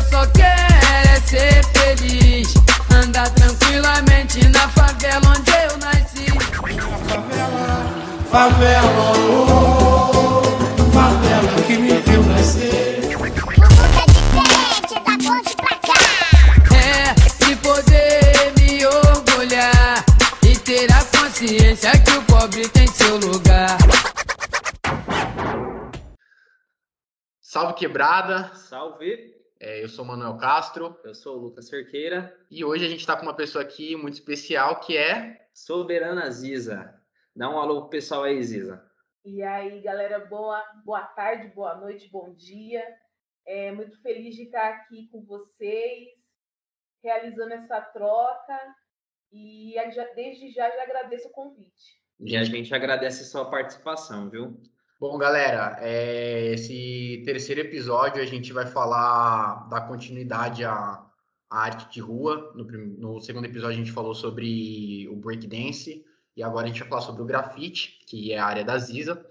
eu só quero é ser feliz. Andar tranquilamente na favela onde eu nasci. Favela, favela, oh, favela que me viu nascer. É, e poder me orgulhar e ter a consciência que o pobre tem seu lugar. Salve quebrada, Salve, É, eu sou o Manuel Castro eu sou o Lucas Cerqueira, e hoje a gente está com uma pessoa aqui muito especial que é. Soberana Ziza. Dá um alô pro pessoal aí, Ziza. E aí, galera, boa, boa tarde, boa noite, bom dia. É muito feliz de estar aqui com vocês, realizando essa troca. E desde já já agradeço o convite. E a gente agradece a sua participação, viu? Bom, galera, é, esse terceiro episódio a gente vai falar da continuidade à, à arte de rua. No, no segundo episódio a gente falou sobre o breakdance e agora a gente vai falar sobre o grafite, que é a área da Ziza.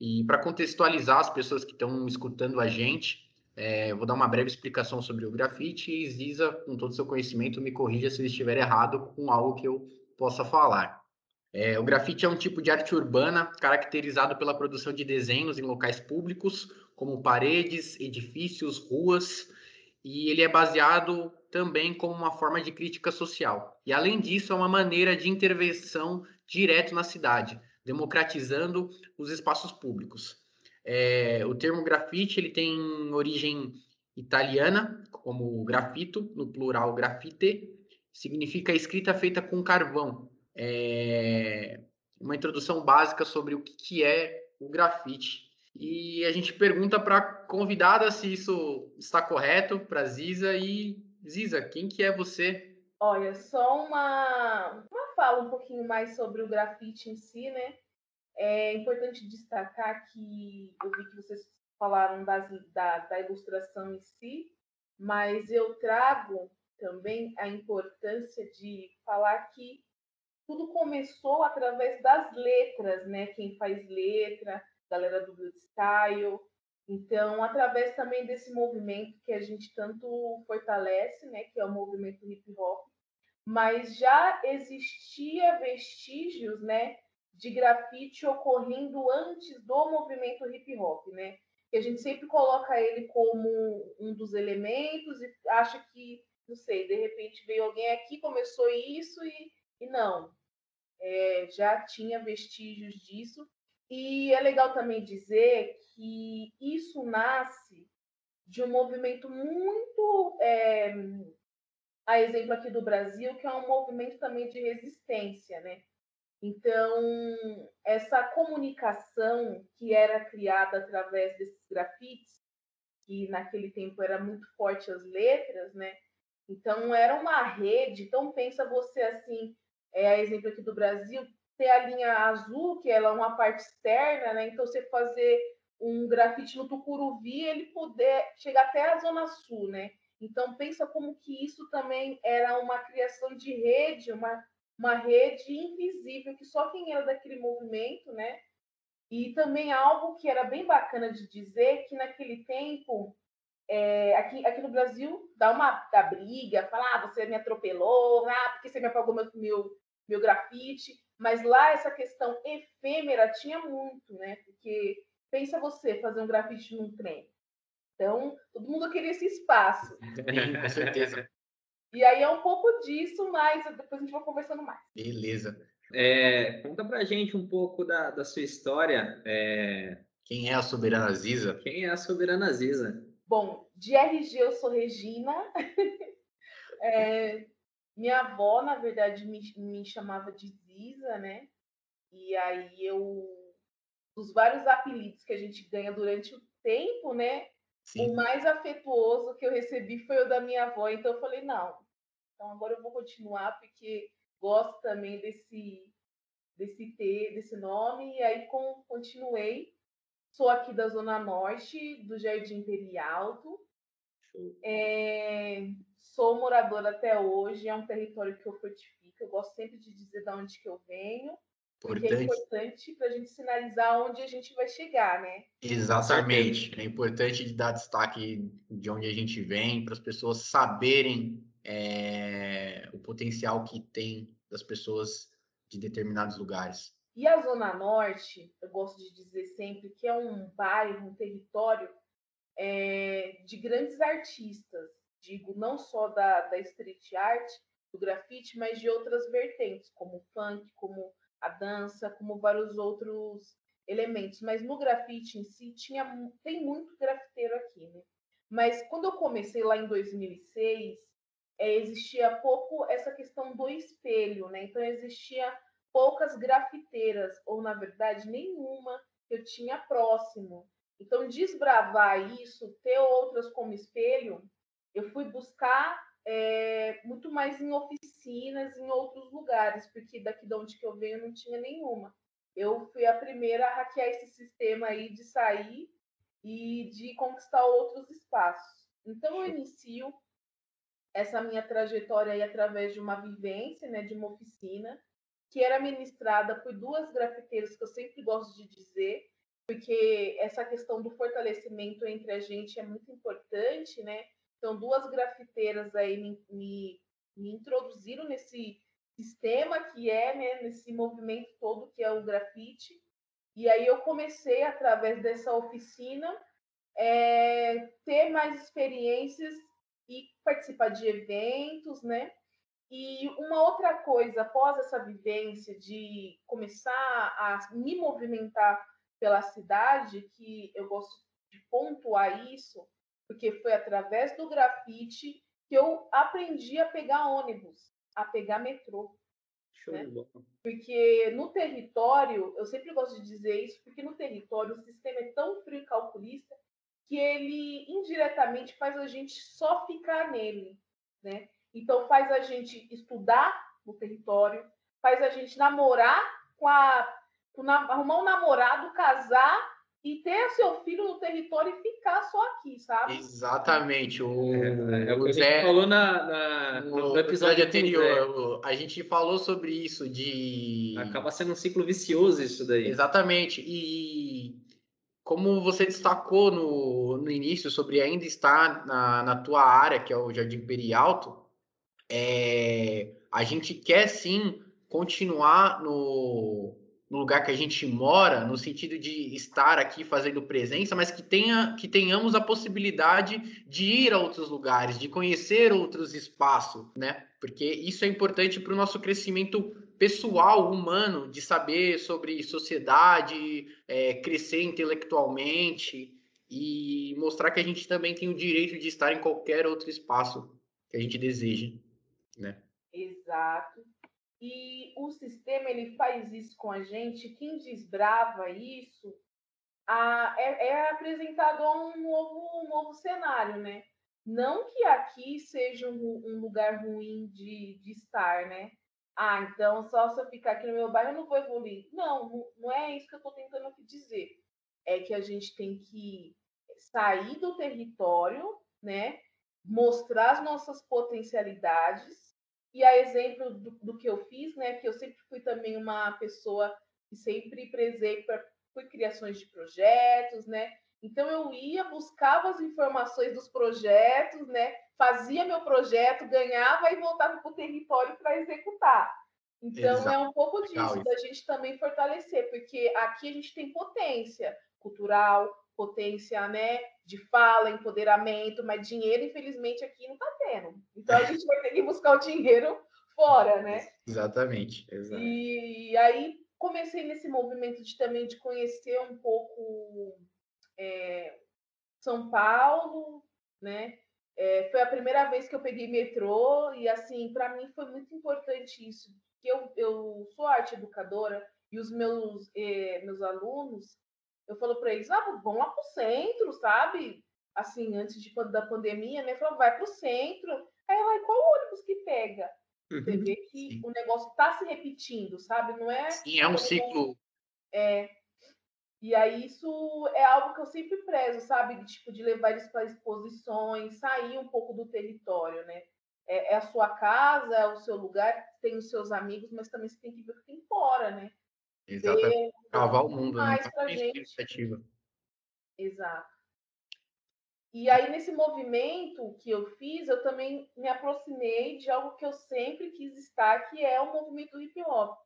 E para contextualizar as pessoas que estão escutando a gente, é, vou dar uma breve explicação sobre o grafite e Ziza, com todo o seu conhecimento, me corrija se eu estiver errado com algo que eu possa falar. É, o grafite é um tipo de arte urbana caracterizado pela produção de desenhos em locais públicos, como paredes, edifícios, ruas, e ele é baseado também como uma forma de crítica social. E além disso, é uma maneira de intervenção direto na cidade, democratizando os espaços públicos. É, o termo grafite ele tem origem italiana, como grafito, no plural grafite, significa escrita feita com carvão, é, uma introdução básica sobre o que, é o grafite. E a gente pergunta para a convidada se isso está correto, para Ziza. E Ziza, quem que é você? Olha, só uma, uma fala um pouquinho mais sobre o grafite em si, né? É importante destacar que eu vi que vocês falaram das, da, da ilustração em si, mas eu trago também a importância de falar que tudo começou através das letras, né? Quem faz letra, galera do Blood Style. Então, através também desse movimento que a gente tanto fortalece, né? Que é o movimento hip hop, mas já existia vestígios, né? De grafite ocorrendo antes do movimento hip hop, né? Que a gente sempre coloca ele como um dos elementos e acha que, não sei, de repente veio alguém aqui, começou isso e, e não. É, já tinha vestígios disso. E é legal também dizer que isso nasce de um movimento muito, é, a exemplo aqui do Brasil, que é um movimento também de resistência, né? Então, essa comunicação que era criada através desses grafites, que naquele tempo era muito forte as letras, né? Então, era uma rede. Então, pensa você assim, é a exemplo aqui do Brasil, ter a linha azul, que ela é uma parte externa, né? Então, você fazer um grafite no Tucuruvi, ele poder chegar até a Zona Sul, né? Então, pensa como que isso também era uma criação de rede, uma, uma rede invisível, que só quem era daquele movimento, né? E também algo que era bem bacana de dizer, que naquele tempo, é, aqui, aqui no Brasil, dá uma dá briga, fala, ah, você me atropelou, ah, porque você me apagou meu, meu, meu grafite. Mas lá essa questão efêmera tinha muito, né? Porque pensa você fazer um grafite num trem. Então, todo mundo queria esse espaço. Sim, com certeza. E aí é um pouco disso, mas depois a gente vai conversando mais. Beleza. É, conta pra gente um pouco da, da sua história. É, Quem é a soberana Ziza? quem é a Soberana Ziza? Bom, de RG eu sou Regina. É, minha avó, na verdade, me, me chamava de Ziza, né? E aí eu. Dos vários apelidos que a gente ganha durante o tempo, né? Sim. O mais afetuoso que eu recebi foi o da minha avó. Então eu falei, não. Então agora eu vou continuar, porque gosto também desse, desse T, desse nome. E aí com, continuei. Sou aqui da Zona Norte, do Jardim Perialto. Show. É, sou moradora até hoje, é um território que eu fortifico. Eu gosto sempre de dizer de onde que eu venho. Porque é importante para a gente sinalizar onde a gente vai chegar, né? Exatamente. É importante dar destaque de onde a gente vem, para as pessoas saberem é, o potencial que tem das pessoas de determinados lugares. E a Zona Norte, eu gosto de dizer sempre que é um bairro, um território é, de grandes artistas, digo, não só da, da street art, do grafite, mas de outras vertentes, como o funk, como a dança, como vários outros elementos. Mas no grafite em si, tinha, tem muito grafiteiro aqui, né? Mas quando eu comecei lá em 2006, é, existia pouco essa questão do espelho, né? Então existia poucas grafiteiras, ou na verdade nenhuma que eu tinha próximo. Então desbravar isso, ter outras como espelho, eu fui buscar é, muito mais em oficinas, em outros lugares, porque daqui de onde que eu venho não tinha nenhuma. Eu fui a primeira a hackear esse sistema aí de sair e de conquistar outros espaços. Então eu inicio essa minha trajetória aí através de uma vivência, né, de uma oficina, que era ministrada por duas grafiteiras que eu sempre gosto de dizer, porque essa questão do fortalecimento entre a gente é muito importante, né? Então, duas grafiteiras aí me, me, me introduziram nesse sistema que é, né, nesse movimento todo que é o grafite. E aí eu comecei, através dessa oficina, é, ter mais experiências e participar de eventos, né? E uma outra coisa, após essa vivência de começar a me movimentar pela cidade, que eu gosto de pontuar isso, porque foi através do grafite que eu aprendi a pegar ônibus, a pegar metrô. Né? Porque no território, eu sempre gosto de dizer isso, porque no território o sistema é tão frio e calculista que ele indiretamente faz a gente só ficar nele, né? Então faz a gente estudar no território, faz a gente namorar com a arrumar um namorado, casar e ter seu filho no território e ficar só aqui, sabe? Exatamente. O, é, é o que Zé, a gente falou na, na no, no, episódio anterior. A gente falou sobre isso de. Acaba sendo um ciclo vicioso isso daí. Exatamente. E como você destacou no, no início sobre ainda estar na, na tua área, que é o Jardim Perialto, é, a gente quer sim continuar no no lugar que a gente mora, no sentido de estar aqui fazendo presença, mas que, tenha, que tenhamos a possibilidade de ir a outros lugares, de conhecer outros espaços, né? Porque isso é importante para o nosso crescimento pessoal, humano, de saber sobre sociedade, é, crescer intelectualmente e mostrar que a gente também tem o direito de estar em qualquer outro espaço que a gente deseja, né? Exato. E o sistema ele faz isso com a gente. Quem desbrava isso a, é, é, apresentado a um novo, um novo cenário, né? Não que aqui seja um, um lugar ruim de, de estar, né? Ah, então só se eu ficar aqui no meu bairro eu não vou evoluir. Não, não é isso que eu estou tentando aqui dizer. É que a gente tem que sair do território, né? Mostrar as nossas potencialidades e a exemplo do, do, que eu fiz, né, que eu sempre fui também uma pessoa que sempre prezei por, por criações de projetos, né? Então eu ia, buscava as informações dos projetos, né? Fazia meu projeto, ganhava e voltava para o território para executar. Então Exato. é um pouco disso, Legal. da gente também fortalecer, porque aqui a gente tem potência cultural, potência, né, de fala, empoderamento, mas dinheiro, infelizmente, aqui não está tendo. Então a gente vai ter que buscar o dinheiro fora, né? Exatamente. Exato. E aí comecei nesse movimento de também de conhecer um pouco é, São Paulo, né? É, foi a primeira vez que eu peguei metrô e assim para mim foi muito importante isso, que eu, eu sou arte educadora e os meus eh, meus alunos eu falo para eles, ah, vão lá pro centro, sabe? Assim, antes de, da pandemia, né? Falou, vai pro centro. Aí ela, qual ônibus que pega? Você uhum, vê que Sim. o negócio está se repetindo, sabe? Não é. Sim, é um ciclo. É. E aí isso é algo que eu sempre prezo, sabe? Tipo, de levar eles para exposições, sair um pouco do território, né? É, é, a sua casa, é o seu lugar, tem os seus amigos, mas também você tem que ver o que tem fora, né? Exatamente. Cavar o mundo, né? pra gente. iniciativa. Exato. E aí, nesse movimento que eu fiz, eu também me aproximei de algo que eu sempre quis estar, que é o movimento hip hop.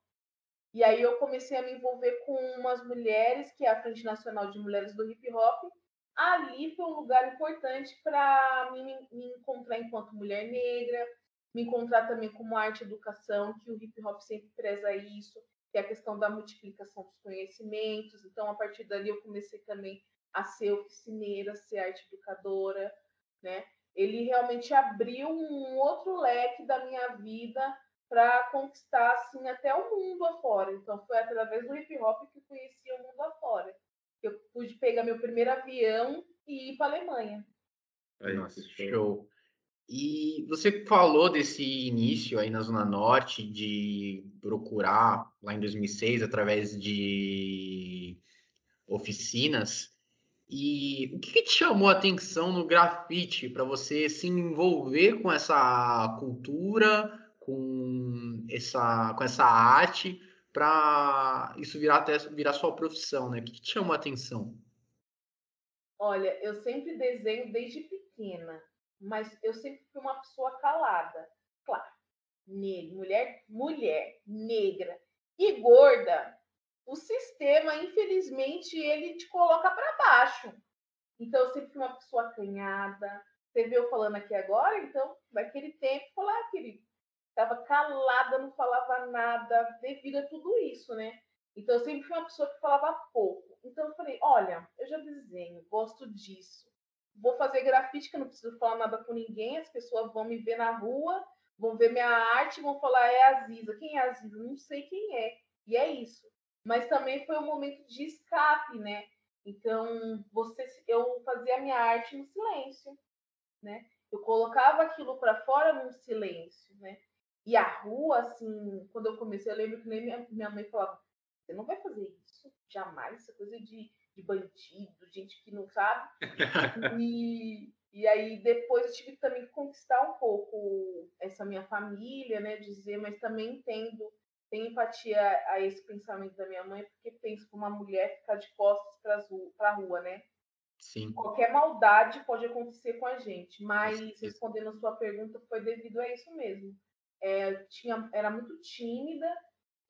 E aí eu comecei a me envolver com umas mulheres, que é a Frente Nacional de Mulheres do Hip Hop. Ali foi um lugar importante para me, me encontrar enquanto mulher negra, me encontrar também como arte e educação, que o hip hop sempre preza isso, que é a questão da multiplicação dos conhecimentos. Então, a partir dali, eu comecei também a ser oficineira, a ser arte educadora, né? Ele realmente abriu um outro leque da minha vida para conquistar assim até o mundo afora. Então foi através do hip hop que eu conheci o mundo afora. Eu pude pegar meu primeiro avião e ir para Alemanha. Aí, Nossa, show. show. E você falou desse início aí na Zona Norte de procurar lá em 2006 através de oficinas. E o que, que te chamou a atenção no grafite para você se envolver com essa cultura, com essa, com essa arte, para isso virar até virar sua profissão, né? O que, que te chamou a atenção? Olha, eu sempre desenho desde pequena, mas eu sempre fui uma pessoa calada. Claro, negra, mulher, mulher, negra e gorda. O sistema, infelizmente, ele te coloca para baixo. Então, eu sempre fui uma pessoa acanhada. Você viu falando aqui agora? Então, naquele tempo, falar, querido, estava calada, não falava nada, devido a tudo isso, né? Então, eu sempre fui uma pessoa que falava pouco. Então, eu falei: olha, eu já desenho, gosto disso. Vou fazer grafite, que eu não preciso falar nada com ninguém. As pessoas vão me ver na rua, vão ver minha arte, vão falar: é a Ziza. Quem é a Ziza? Não sei quem é. E é isso. Mas também foi um momento de escape, né? Então, você, eu fazia a minha arte no silêncio, né? Eu colocava aquilo para fora num silêncio, né? E a rua, assim, quando eu comecei, eu lembro que nem minha, minha mãe falava: você não vai fazer isso, jamais, essa coisa de, de bandido, gente que não sabe. e, e aí depois eu tive que também conquistar um pouco essa minha família, né? Dizer, mas também entendo, tenho empatia a esse pensamento da minha mãe, porque penso que uma mulher ficar de costas para a rua, né? Sim. Qualquer maldade pode acontecer com a gente, mas respondendo a sua pergunta, foi devido a isso mesmo. É, tinha, era muito tímida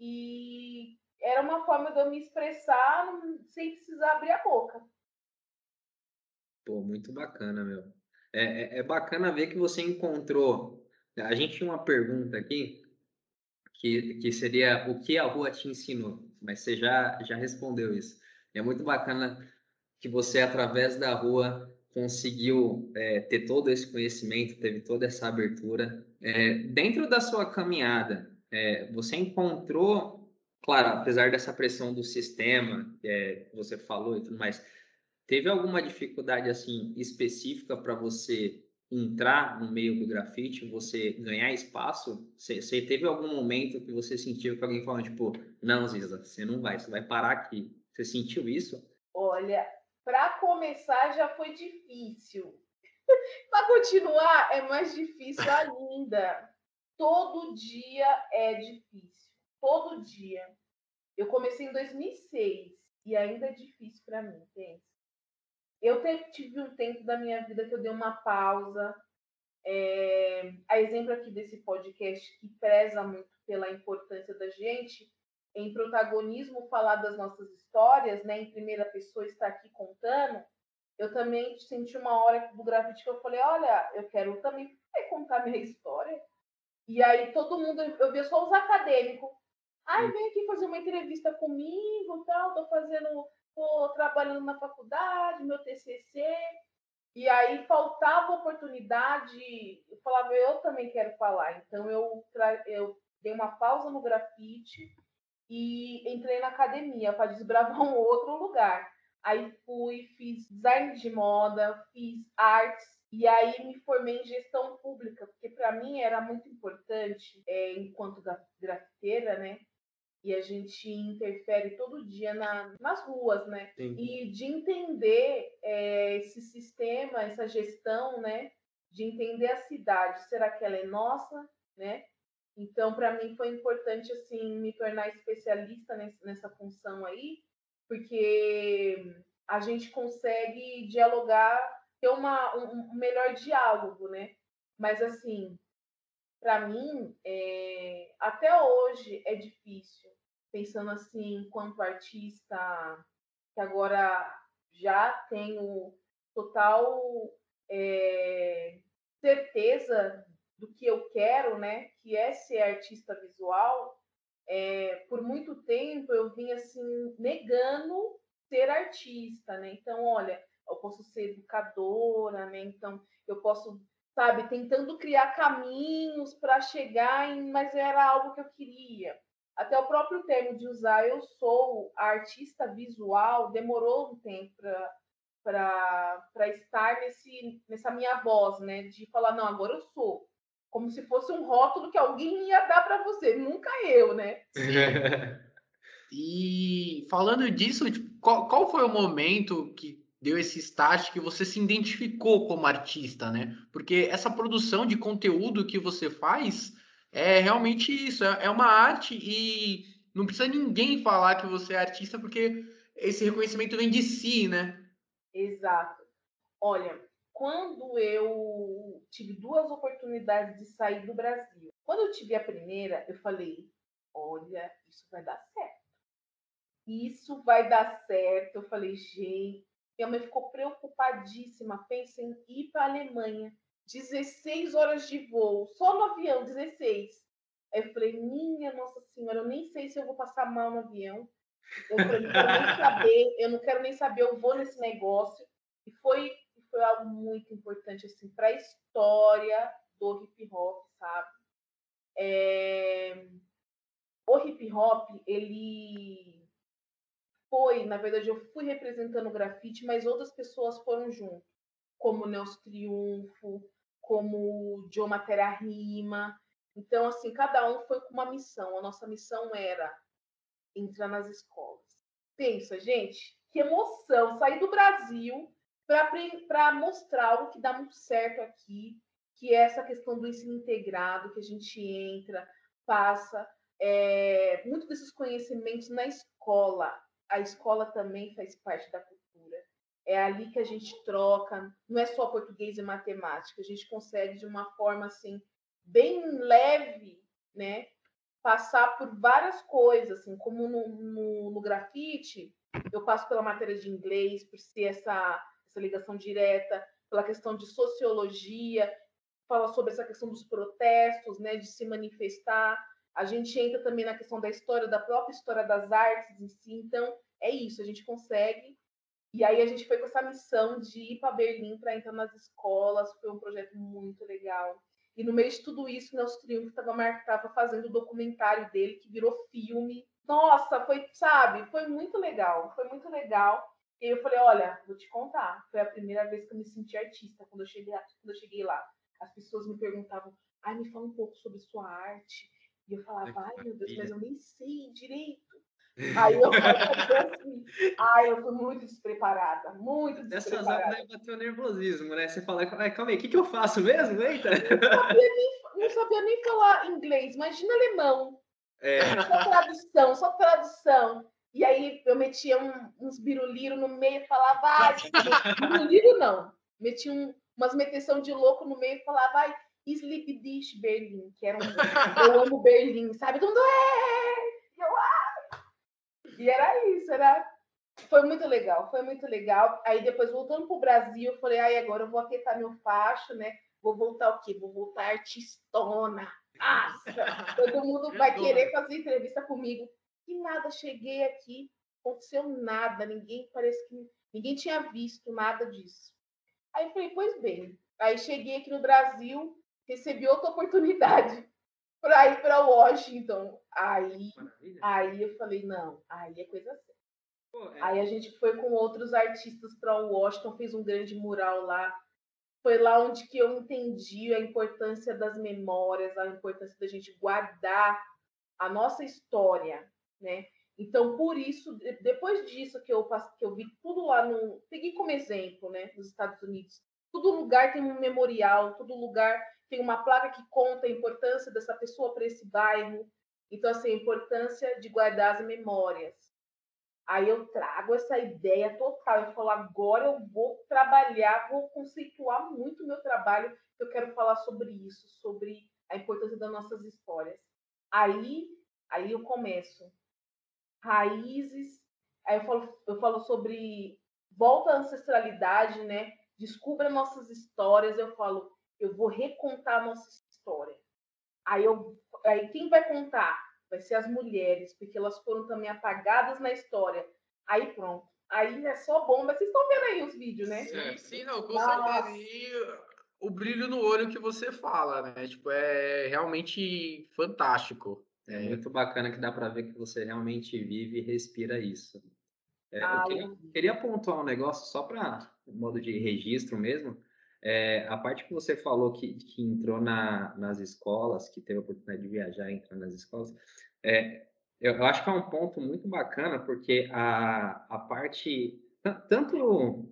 e era uma forma de eu me expressar sem precisar abrir a boca. Pô, muito bacana, meu. É, é, é bacana ver que você encontrou. A gente tinha uma pergunta aqui que, que seria o que a rua te ensinou, mas você já, já respondeu isso. É muito bacana que você, através da rua, conseguiu é, ter todo esse conhecimento, teve toda essa abertura. É, dentro da sua caminhada, é, você encontrou, claro, apesar dessa pressão do sistema, é, que você falou e tudo mais, teve alguma dificuldade assim específica para você entrar no meio do grafite, você ganhar espaço? Você, teve algum momento que você sentiu que alguém falou tipo, não, Ziza, você não vai, você vai parar aqui. Você sentiu isso? Olha, para começar já foi difícil. para continuar é mais difícil ainda. Todo dia é difícil. Todo dia. Eu comecei em 2006 e ainda é difícil para mim, pensa. Eu tive um tempo da minha vida que eu dei uma pausa. É, a exemplo aqui desse podcast que preza muito pela importância da gente em protagonismo falar das nossas histórias, né, em primeira pessoa estar aqui contando, eu também senti uma hora do grafite que eu falei, olha, eu quero também contar minha história. E aí todo mundo, eu via só os acadêmicos. Ai, vem aqui fazer uma entrevista comigo, tal, tô fazendo, tô trabalhando na faculdade, meu TCC. E aí faltava oportunidade, eu falava, eu também quero falar. Então eu, eu dei uma pausa no grafite e entrei na academia para desbravar um outro lugar. Aí fui, fiz design de moda, fiz artes e aí me formei em gestão pública, porque para mim era muito importante, é, enquanto grafiteira, né? E a gente interfere todo dia na, nas ruas, né? Sim. E de entender é, esse sistema, essa gestão, né? De entender a cidade. Será que ela é nossa, né? Então, para mim foi importante assim me tornar especialista nessa função aí, porque a gente consegue dialogar, ter uma, um, um melhor diálogo, né? Mas assim, para mim, é, até hoje é difícil, pensando assim, enquanto artista, que agora já tenho total é, certeza do que eu quero, né? Que é ser artista visual. É, por muito tempo eu vim assim negando ser artista, né? Então, olha, eu posso ser educadora, né? Então, eu posso, sabe, tentando criar caminhos para chegar em, mas era algo que eu queria. Até o próprio termo de usar eu sou artista visual demorou um tempo para estar nesse, nessa minha voz, né? De falar, não, agora eu sou como se fosse um rótulo que alguém ia dar para você, nunca eu, né? e falando disso, tipo, qual, qual foi o momento que deu esse start que você se identificou como artista, né? Porque essa produção de conteúdo que você faz é realmente isso, é, é uma arte e não precisa ninguém falar que você é artista porque esse reconhecimento vem de si, né? Exato. Olha, quando eu tive duas oportunidades de sair do Brasil. Quando eu tive a primeira, eu falei: olha, isso vai dar certo. Isso vai dar certo. Eu falei, gente, minha mãe ficou preocupadíssima. Pensa em ir para a Alemanha. 16 horas de voo, só no avião, 16. Aí eu falei, minha Nossa Senhora, eu nem sei se eu vou passar mal no avião. Eu falei, não quero nem saber, eu não quero nem saber, eu vou nesse negócio. E foi foi algo muito importante assim para a história do hip hop, sabe? É... O hip hop, ele foi, na verdade, eu fui representando o grafite, mas outras pessoas foram junto, como Nelson Triunfo, como Joe Matera Rima. Então, assim, cada um foi com uma missão. A nossa missão era entrar nas escolas. Pensa, gente, que emoção sair do Brasil para mostrar algo que dá muito certo aqui, que é essa questão do ensino integrado, que a gente entra, passa é, muito desses conhecimentos na escola. A escola também faz parte da cultura. É ali que a gente troca, não é só português e matemática, a gente consegue de uma forma assim bem leve, né, passar por várias coisas, assim, como no, no, no grafite, eu passo pela matéria de inglês, por ser essa essa ligação direta, pela questão de sociologia, fala sobre essa questão dos protestos, né, de se manifestar. A gente entra também na questão da história, da própria história das artes em si. Então, é isso, a gente consegue. E aí a gente foi com essa missão de ir para Berlim para entrar nas escolas. Foi um projeto muito legal. E no meio de tudo isso, Nelson Triunfo estava fazendo o documentário dele, que virou filme. Nossa, foi, sabe, foi muito legal. Foi muito legal. E eu falei, olha, vou te contar. Foi a primeira vez que eu me senti artista quando eu cheguei, quando eu cheguei lá. As pessoas me perguntavam, ai, me fala um pouco sobre sua arte. E eu falava, ai, meu Deus, mas eu nem sei direito. Aí eu falei assim, ai, eu fui muito despreparada, muito despreparada. Nessas horas daí bateu nervosismo, né? Você fala, ai, calma aí, o que, que eu faço mesmo? Eita! Não sabia nem, não sabia nem falar inglês, imagina alemão. É. Só tradução, só tradução. E aí eu metia um, uns biruliro no meio e falava, vai, biruliro não. Metia um, umas meteção de louco no meio e falava, vai, Sleep Dish Berlim, que era um. eu amo Berlim, sabe? Todo mundo, é! Eu, ah! E era isso, era. Foi muito legal, foi muito legal. Aí depois, voltando para o Brasil, eu falei, ai, agora eu vou aquietar meu facho, né? Vou voltar o quê? Vou voltar artistona. Nossa! Todo mundo vai querer fazer entrevista comigo que nada, cheguei aqui, aconteceu nada, ninguém parece que ninguém tinha visto nada disso. Aí eu falei, pois bem. Aí cheguei aqui no Brasil, recebi outra oportunidade para ir para Washington. Aí, aí eu falei, não, aí é coisa séria. Pô, é... Aí a gente foi com outros artistas para Washington, fez um grande mural lá. Foi lá onde que eu entendi a importância das memórias, a importância da gente guardar a nossa história, né? Então, por isso, depois disso que eu, que eu vi tudo lá no. Peguei como exemplo, né? Nos Estados Unidos. Todo lugar tem um memorial, todo lugar tem uma placa que conta a importância dessa pessoa para esse bairro. Então, assim, a importância de guardar as memórias. Aí eu trago essa ideia total. Eu falo, agora eu vou trabalhar, vou conceituar muito o meu trabalho. Eu quero falar sobre isso, sobre a importância das nossas histórias. Aí, aí eu começo. Raízes. Aí eu falo, eu falo sobre volta à ancestralidade, né? Descubra nossas histórias. Eu falo, eu vou recontar a nossa história. Aí, eu, aí quem vai contar? Vai ser as mulheres, porque elas foram também apagadas na história. Aí pronto. Aí é só bomba. Vocês estão vendo aí os vídeos, né? Sim, sim não, com certeza. E o brilho no olho que você fala, né? Tipo, é realmente fantástico. É muito bacana que dá para ver que você realmente vive e respira isso. É, ah, eu queria, queria pontuar um negócio só para modo de registro mesmo. É, a parte que você falou que, que entrou na, nas escolas, que teve a oportunidade de viajar e entrar nas escolas, é, eu, eu, acho que é um ponto muito bacana, porque a, a parte, tanto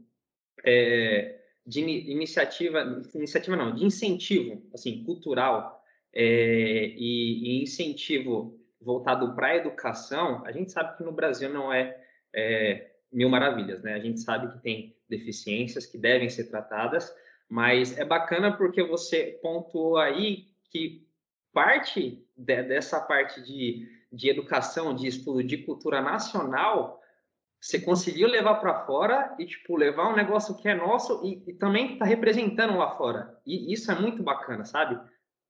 é, de iniciativa, iniciativa não, de incentivo, assim, cultural é, e, e, incentivo voltado para a educação, a gente sabe que no Brasil não é, é mil maravilhas, né? A gente sabe que tem deficiências que devem ser tratadas, mas é bacana porque você pontuou aí que parte de, dessa parte de, de educação, de estudo de cultura nacional, você conseguiu levar para fora e tipo levar um negócio que é nosso e, e também está representando lá fora. E isso é muito bacana, sabe?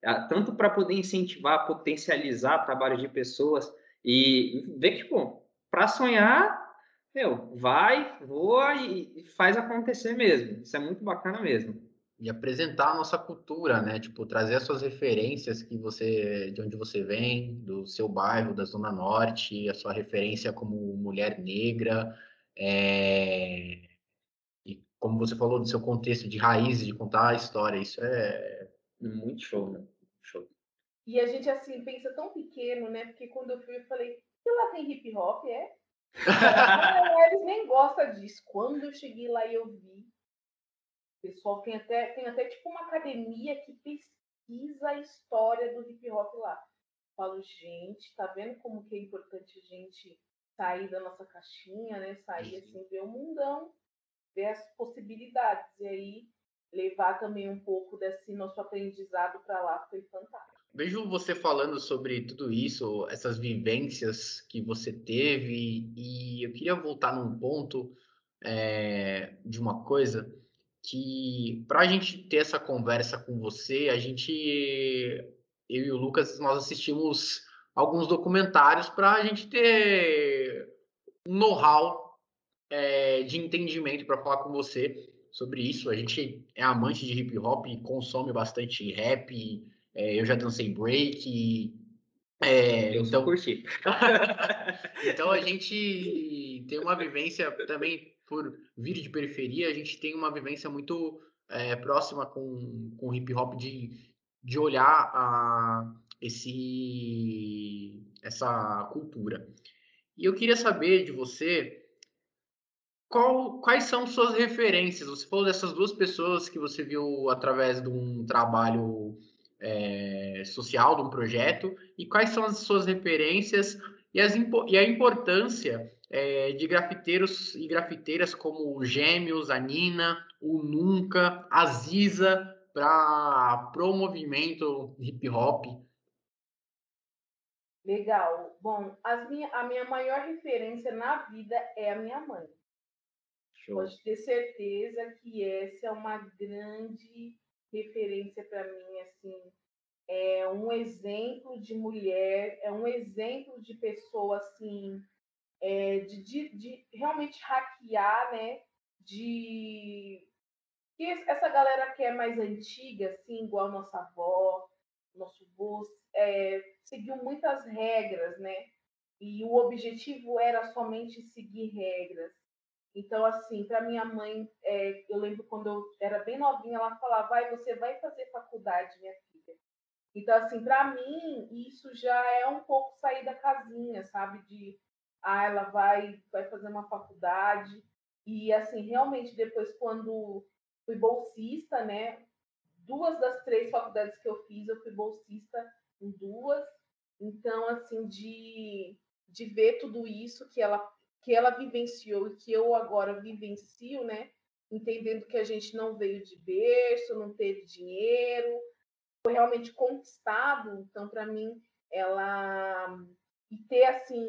Ah, tanto para poder incentivar, potencializar trabalho de pessoas e ver que, tipo, para sonhar meu, vai, voa e, faz acontecer mesmo. Isso é muito bacana mesmo. E apresentar a nossa cultura, né? Tipo, trazer as suas referências que você, de onde você vem, do seu bairro, da Zona Norte, a sua referência como mulher negra, é... e como você falou do seu contexto de raízes, de contar a história, isso é muito show, né? Show. E a gente, assim, pensa tão pequeno, né? Porque quando eu fui, eu falei, e lá tem hip hop, é? Eles nem gostam disso. Quando eu cheguei lá e eu vi, o pessoal tem até, tem até tipo uma academia que pesquisa a história do hip hop lá. falo, gente, tá vendo como que é importante a gente sair da nossa caixinha, né? Sair assim, ver o mundão, ver as possibilidades. E aí levar também um pouco desse nosso aprendizado para lá foi fantástico. Vejo você falando sobre tudo isso, essas vivências que você teve, e eu queria voltar num ponto é, de uma coisa que, para a gente ter essa conversa com você, a gente, eu e o Lucas, nós assistimos alguns documentários para a gente ter um know-how é, de entendimento para falar com você sobre isso. A gente é amante de hip hop consome bastante rap é, eu já dancei break. É, eu então curti. então a gente tem uma vivência também por vir de periferia, a gente tem uma vivência muito é, próxima com, com hip hop de, de olhar a, esse, essa cultura. E eu queria saber de você qual, quais são suas referências. Você falou dessas duas pessoas que você viu através de um trabalho é, social de um projeto e quais são as suas referências e, as, e a importância é, de grafiteiros e grafiteiras como o Gêmeos, a Nina, o Nunca, a Ziza para o movimento hip hop. Legal. Bom, minha, a minha maior referência na vida é a minha mãe. Show. Pode ter certeza que essa é uma grande referência para mim, assim, é um exemplo de mulher, é um exemplo de pessoa, assim, é, de, de, de, realmente hackear, né, de... E essa galera que é mais antiga, assim, igual nossa avó, nosso avô, é, seguiu muitas regras, né, e o objetivo era somente seguir regras. Então, assim, para minha mãe, é, eu lembro quando eu era bem novinha, ela falava: vai, você vai fazer faculdade, minha filha. Então, assim, para mim, isso já é um pouco sair da casinha, sabe? De, ah, ela vai, vai fazer uma faculdade. E, assim, realmente, depois, quando fui bolsista, né? duas das três faculdades que eu fiz, eu fui bolsista em duas. Então, assim, de, de ver tudo isso que ela, que ela vivenciou e que eu agora vivencio, né? Entendendo que a gente não veio de berço, não teve dinheiro, foi realmente conquistado. Então, para mim, ela. E ter, assim,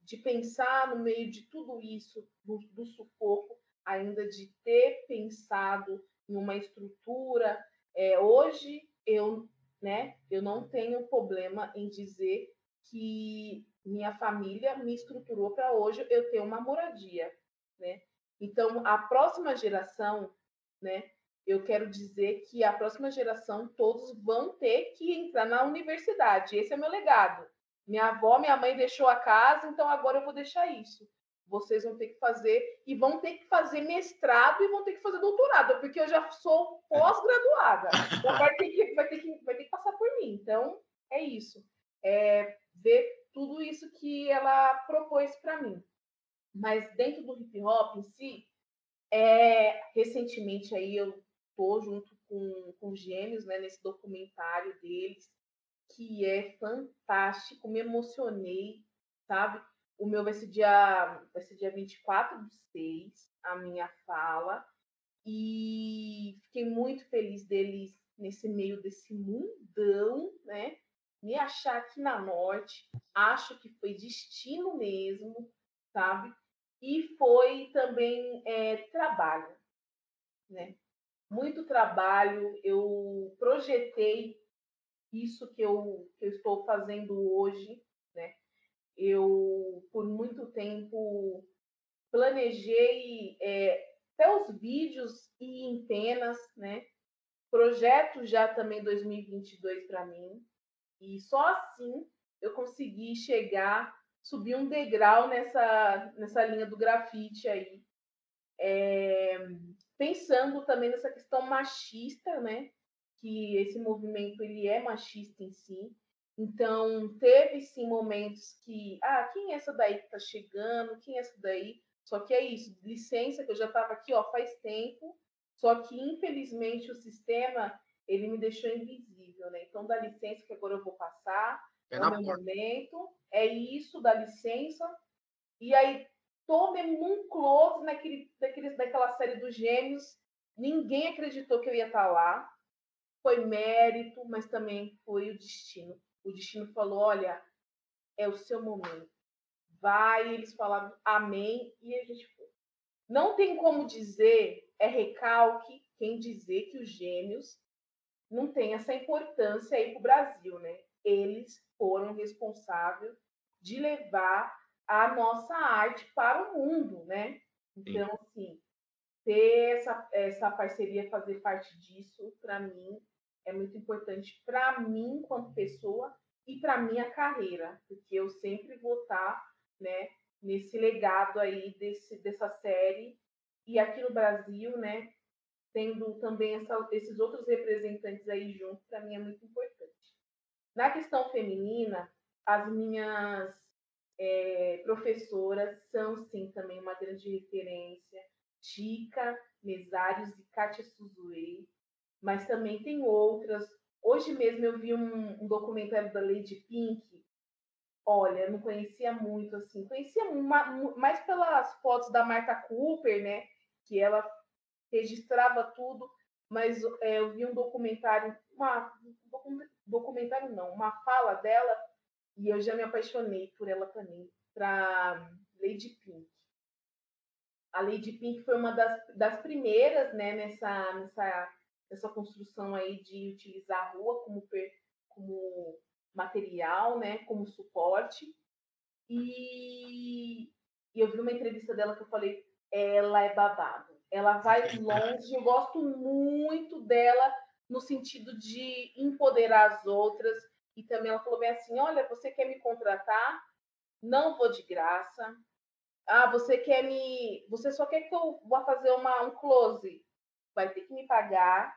de pensar no meio de tudo isso, do, do sufoco, ainda de ter pensado em uma estrutura. É, hoje eu, né, eu não tenho problema em dizer que minha família me estruturou para hoje eu ter uma moradia, né? Então a próxima geração, né? Eu quero dizer que a próxima geração todos vão ter que entrar na universidade. Esse é meu legado. Minha avó, minha mãe deixou a casa, então agora eu vou deixar isso. Vocês vão ter que fazer e vão ter que fazer mestrado e vão ter que fazer doutorado, porque eu já sou pós-graduada. Então vai ter, que, vai, ter que, vai ter que passar por mim. Então, é isso. É ver tudo isso que ela propôs para mim. Mas dentro do hip hop em si, é, recentemente aí eu tô junto com, com gêmeos, né, nesse documentário deles, que é fantástico, me emocionei, sabe? O meu vai ser dia, vai ser dia 24 de 6, a minha fala. E fiquei muito feliz deles nesse meio desse mundão, né? Me achar aqui na Norte. Acho que foi destino mesmo, sabe? E foi também é, trabalho, né? Muito trabalho. Eu projetei isso que eu, que eu estou fazendo hoje, né? Eu, por muito tempo, planejei é, até os vídeos e em penas, né? Projeto já também 2022 para mim. E só assim eu consegui chegar, subir um degrau nessa, nessa linha do grafite aí. É, pensando também nessa questão machista, né? que esse movimento ele é machista em si. Então, teve sim momentos que, ah, quem é essa daí que tá chegando? Quem é essa daí? Só que é isso, licença, que eu já estava aqui, ó, faz tempo. Só que, infelizmente, o sistema, ele me deixou invisível, né? Então, dá licença que agora eu vou passar. É, o meu momento. É isso, dá licença. E aí, tô mesmo num close naquele, daquele, daquela série dos gêmeos. Ninguém acreditou que eu ia estar tá lá foi mérito, mas também foi o destino. O destino falou: olha, é o seu momento. Vai, eles falaram amém e a gente foi. Não tem como dizer, é recalque, quem dizer que os gêmeos não têm essa importância aí para o Brasil, né? Eles foram responsáveis de levar a nossa arte para o mundo, né? Então, Sim. assim, ter essa, essa parceria, fazer parte disso, para mim, é muito importante para mim, enquanto pessoa, e para minha carreira, porque eu sempre vou estar tá, né, nesse legado aí desse, dessa série. E aqui no Brasil, né, tendo também essa, esses outros representantes aí junto, para mim é muito importante. Na questão feminina, as minhas é, professoras são, sim, também uma grande referência. Tica, Mesários e Kátia Suzue, mas também tem outras. Hoje mesmo eu vi um, um documentário da Lady Pink. Olha, não conhecia muito assim, conhecia uma, mais pelas fotos da Marta Cooper, né? Que ela registrava tudo, mas é, eu vi um documentário, uma documentário não, uma fala dela e eu já me apaixonei por ela também, para Lady Pink. A Lady Pink foi uma das, das primeiras, né, nessa, nessa essa construção aí de utilizar a rua como, como material, né, como suporte. E, e eu vi uma entrevista dela que eu falei, ela é babado. Ela vai longe, eu gosto muito dela no sentido de empoderar as outras. E também ela falou bem assim: olha, você quer me contratar? Não vou de graça. Ah, você quer me. Você só quer que eu vá fazer uma, um close? Vai ter que me pagar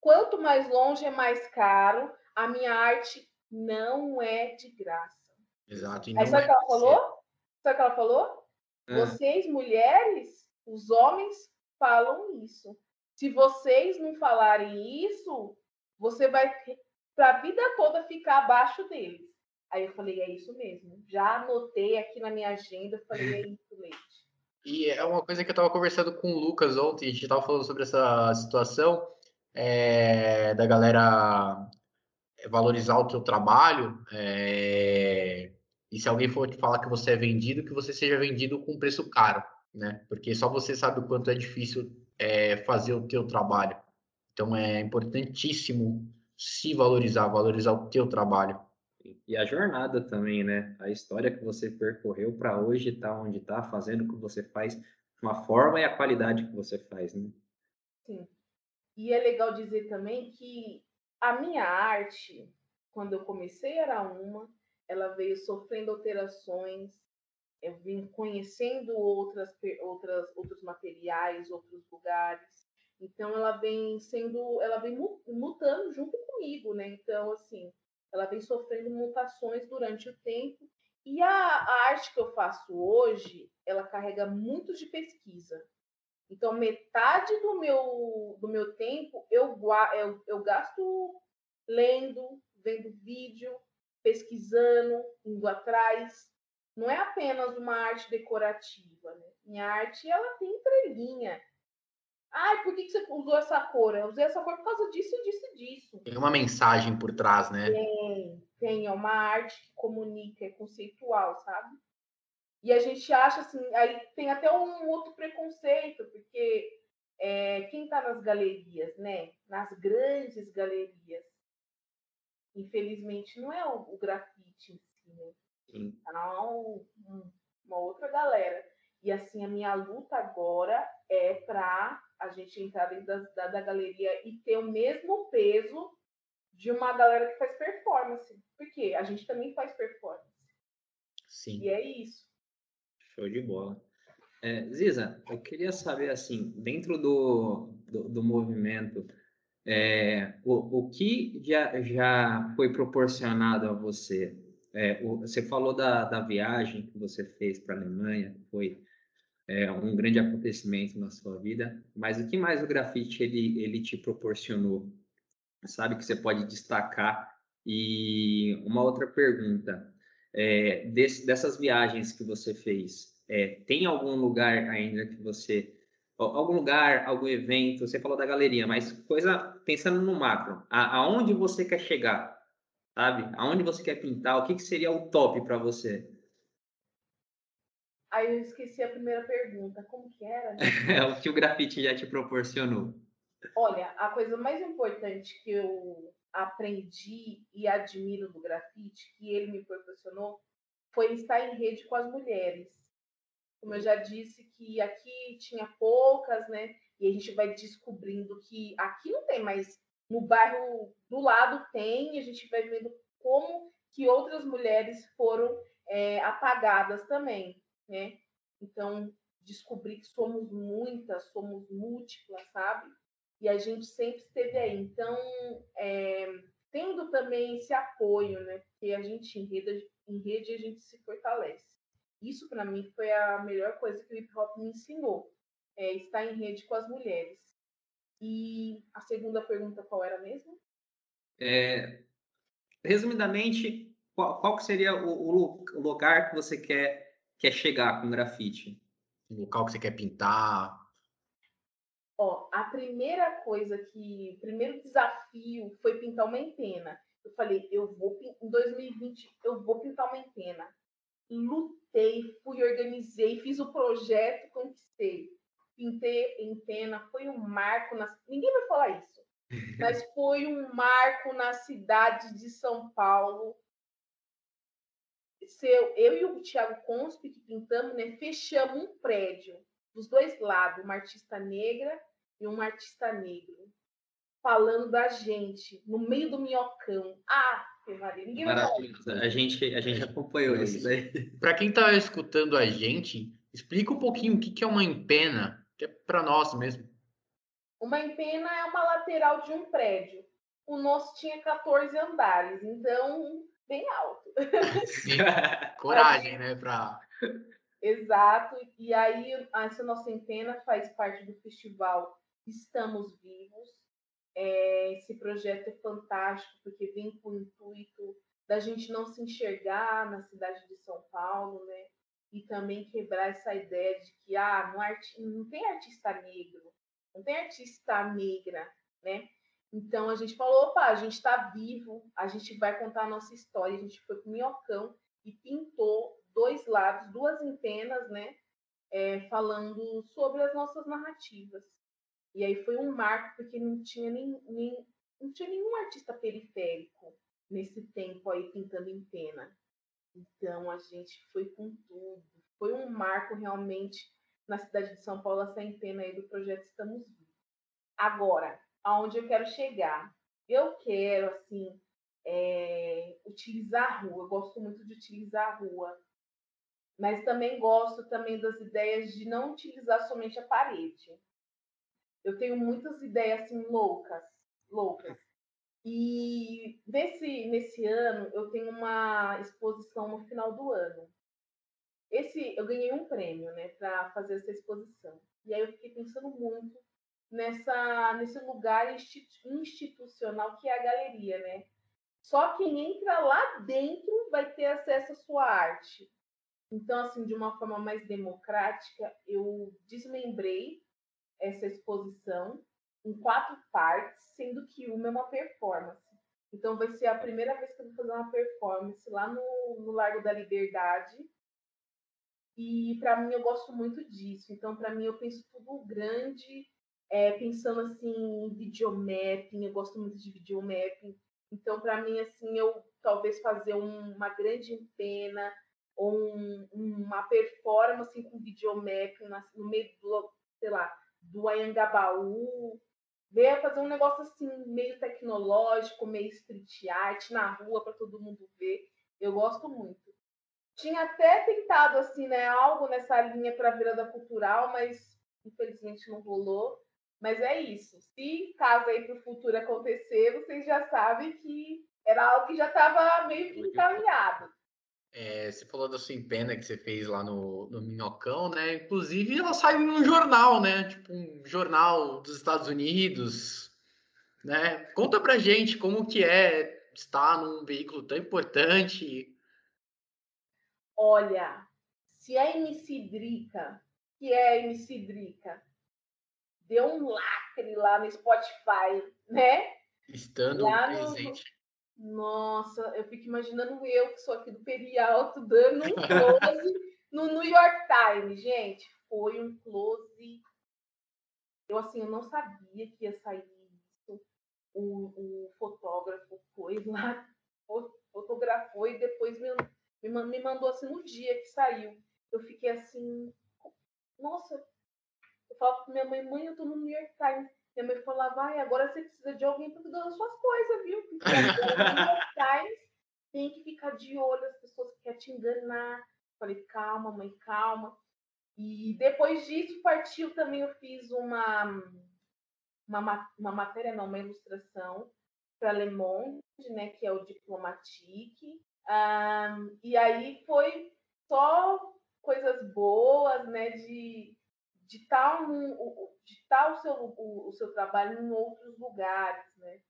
Quanto mais longe é mais caro, a minha arte não é de graça. Exato. Aí sabe o é que ela falou? Sabe o que ela falou? É. Vocês, mulheres, os homens, falam isso. Se vocês não falarem isso, você vai para a vida toda ficar abaixo deles. Aí eu falei, é isso mesmo. Já anotei aqui na minha agenda, falei, é isso, Leite. E é uma coisa que eu estava conversando com o Lucas ontem, a gente estava falando sobre essa situação é, da galera valorizar o teu trabalho. É, e se alguém for te falar que você é vendido, que você seja vendido com preço caro, né? Porque só você sabe o quanto é difícil é, fazer o teu trabalho. Então é importantíssimo se valorizar, valorizar o teu trabalho. E a jornada também, né? A história que você percorreu para hoje estar tá onde está, fazendo o que você faz, uma forma e a qualidade que você faz, né? Sim. E é legal dizer também que a minha arte, quando eu comecei era uma, ela veio sofrendo alterações, eu vim conhecendo outras, outras, outros materiais, outros lugares. Então ela vem sendo, ela vem mutando junto comigo, né? Então assim, ela vem sofrendo mutações durante o tempo. E a, a arte que eu faço hoje, ela carrega muito de pesquisa. Então, metade do meu, do meu tempo eu, eu, eu gasto lendo, vendo vídeo, pesquisando, indo atrás. Não é apenas uma arte decorativa. Né? Minha arte ela tem entrelinha. Ai, por que, que você usou essa cor? Eu usei essa cor por causa disso, disso disso. Tem uma mensagem por trás, né? Tem, tem. É uma arte que comunica, é conceitual, sabe? E a gente acha assim, aí tem até um outro preconceito, porque é, quem está nas galerias, né? Nas grandes galerias, infelizmente não é o, o grafite em si, né? Sim. Tá um, uma outra galera. E assim, a minha luta agora é para a gente entrar dentro da, da, da, galeria e ter o mesmo peso de uma galera que faz performance. Porque a gente também faz performance. Sim. E é isso. Show de bola. É, Ziza, eu queria saber, assim, dentro do, do, do movimento, é, o, o que já, já foi proporcionado a você? É, você falou da, da viagem que você fez para a Alemanha, foi é, um grande acontecimento na sua vida, mas o que mais o grafite ele, ele te proporcionou? Sabe que você pode destacar? E uma outra pergunta, é, desse, dessas viagens que você fez, é, tem algum lugar ainda que você algum lugar, algum evento, você falou da galeria, mas coisa pensando no macro, a, aonde você quer chegar, sabe? Aonde você quer pintar, o que, que seria o top para você? Aí eu esqueci a primeira pergunta, como que era? Né? É o que o grafite já te proporcionou. Olha, a coisa mais importante que eu aprendi e admiro do grafite, que ele me proporcionou, foi estar em rede com as mulheres. Como eu já disse, que aqui tinha poucas, né? E a gente vai descobrindo que aqui não tem, mas no bairro do lado tem, e a gente vai vendo como que outras mulheres foram é, apagadas também né? Então, descobrir que somos muitas, somos múltiplas, sabe? E a gente sempre esteve aí. Então, é, tendo também esse apoio, né? Porque a gente em rede, em rede a gente se fortalece. Isso para mim foi a melhor coisa que o hip hop me ensinou, é estar em rede com as mulheres. E a segunda pergunta qual era mesmo? É, resumidamente, qual, qual seria o, o lugar que você quer quer chegar com grafite? O local que você quer pintar? Ó, a primeira coisa que, o primeiro desafio foi pintar uma empena. Eu falei, eu vou em 2020 eu vou pintar uma empena. Lutei, fui, organizei, fiz o projeto, conquistei. Pintei empena, foi um marco na, ninguém vai falar isso. Mas foi um marco na cidade de São Paulo seu, eu e o Thiago Conspe, que pintamos, né, fechamos um prédio dos dois lados, uma artista negra e um artista negro, falando da gente, no meio do minhocão. Ah, Maria, ninguém Maravilhoso. A gente, a gente acompanhou isso daí. Para quem está escutando a gente, explica um pouquinho o que, que é uma empena, que é para nós mesmo. Uma empena é uma lateral de um prédio. O nosso tinha 14 andares, então bem alto. Sim, coragem, né? Pra... Exato. E aí, essa nossa antena faz parte do festival estamos vivos. É, esse projeto é fantástico porque vem com o intuito da gente não se enxergar na cidade de São Paulo, né? E também quebrar essa ideia de que ah, não, arti não tem artista negro, não tem artista negra, né? Então a gente falou, opa, a gente está vivo, a gente vai contar a nossa história. A gente foi com o minhocão e pintou dois lados, duas antenas, né? É, falando sobre as nossas narrativas. E aí foi um marco, porque não tinha, nem, nem, não tinha nenhum artista periférico nesse tempo aí pintando em pena. Então a gente foi com tudo. Foi um marco realmente na cidade de São Paulo, essa empena aí do projeto Estamos Vivos. Agora, aonde eu quero chegar? Eu quero, assim, é, utilizar a rua. Eu gosto muito de utilizar a rua. Mas também gosto também das ideias de não utilizar somente a parede. Eu tenho muitas ideias, assim, loucas. Loucas. E nesse, nesse ano eu tenho uma exposição no final do ano. Esse eu ganhei um prêmio, né, para fazer essa exposição. E aí eu fiquei pensando muito nessa nesse lugar institucional que é a galeria, né? Só quem entra lá dentro vai ter acesso à sua arte. Então, assim, de uma forma mais democrática, eu desmembrei essa exposição em quatro partes, sendo que uma é uma performance. Então vai ser a primeira vez que eu vou fazer uma performance lá no, no Largo da Liberdade. E para mim eu gosto muito disso. Então para mim eu penso tudo grande, é, pensando assim em videomapping, eu gosto muito de videomapping. Então para mim assim eu talvez fazer um, uma grande empena ou um, uma performance assim, com videomapping no meio do, sei lá, do Ayangabaú, Veio fazer um negócio assim, meio tecnológico, meio street art, na rua, para todo mundo ver. Eu gosto muito. Tinha até tentado, assim, né, algo nessa linha para a virada cultural, mas infelizmente não rolou. Mas é isso. Se caso aí para o futuro acontecer, vocês já sabem que era algo que já estava meio que encaminhado. É, você falou da sua empena que você fez lá no, no Minhocão, né? Inclusive, ela saiu em um jornal, né? Tipo, um jornal dos Estados Unidos, né? Conta pra gente como que é estar num veículo tão importante. Olha, se a MC Drica, que é a MC Drica, deu um lacre lá no Spotify, né? Estando lá presente. No nossa, eu fico imaginando eu, que sou aqui do Perialto, dando um close no New York Times. Gente, foi um close. Eu, assim, eu não sabia que ia sair isso. O, o fotógrafo foi lá, fotografou e depois me, me, me mandou, assim, no dia que saiu. Eu fiquei assim, nossa. Eu falo pra minha mãe, mãe, eu tô no New York Times. Minha mãe falou, vai, agora você precisa de alguém para cuidar das suas coisas, viu? Porque tem que ficar de olho as pessoas que querem te enganar. Falei, calma, mãe, calma. E depois disso partiu também, eu fiz uma, uma, uma matéria, não, uma ilustração para Le Monde, né, que é o Diplomatique. Um, e aí foi só coisas boas, né, de de estar o seu, o, o, seu trabalho em outros lugares, né?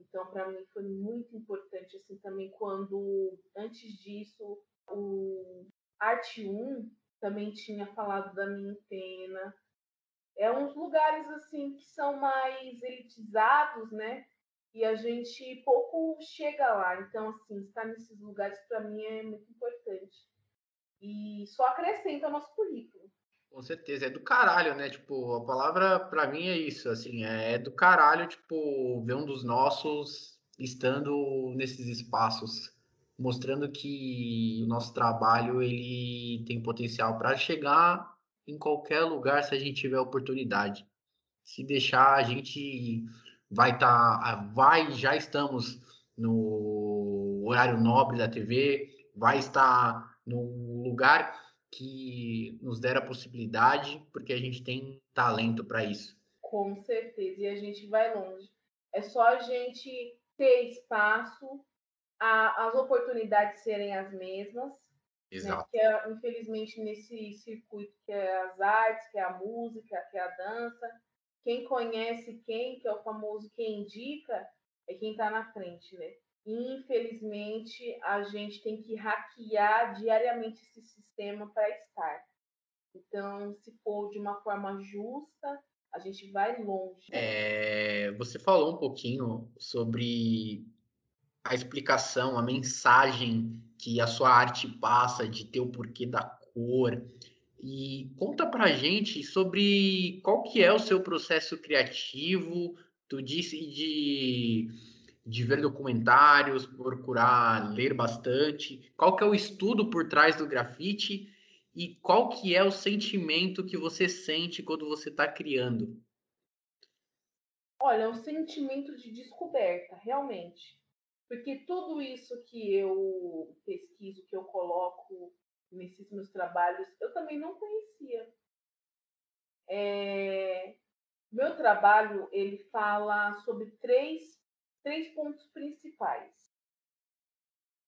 Então, para mim foi muito importante, assim, também quando, antes disso, o Arte 1 também tinha falado da minha pena. É uns lugares, assim, que são mais elitizados, né? E a gente pouco chega lá. Então, assim, estar nesses lugares, para mim, é muito importante. E só acrescenta ao nosso currículo. Com certeza, é do caralho, né? Tipo, a palavra para mim é isso, assim, é do caralho, tipo, ver um dos nossos estando nesses espaços, mostrando que o nosso trabalho ele tem potencial para chegar em qualquer lugar se a gente tiver oportunidade. Se deixar, a gente vai estar, tá, vai, já estamos no horário nobre da TV, vai estar no lugar que nos deram a possibilidade, porque a gente tem talento para isso. Com certeza, e a gente vai longe. É só a gente ter espaço, a, as oportunidades serem as mesmas. Né? Exato. Né? Que é, infelizmente, nesse circuito que é as artes, que é a música, que é a dança, quem conhece quem, que é o famoso quem indica, é quem está na frente, né? Infelizmente, a gente tem que hackear diariamente esse sistema para estar. Então, se for de uma forma justa, a gente vai longe. É, você falou um pouquinho sobre a explicação, a mensagem que a sua arte passa de ter o porquê da cor. E conta pra gente sobre qual que é o seu processo criativo. Tu disse de, de ver documentários, procurar ler bastante. Qual que é o estudo por trás do grafite e qual que é o sentimento que você sente quando você está criando? Olha, é um sentimento de descoberta, realmente. Porque tudo isso que eu pesquiso, que eu coloco nesses meus trabalhos, eu também não conhecia. É... Meu trabalho, ele fala sobre três, três pontos principais.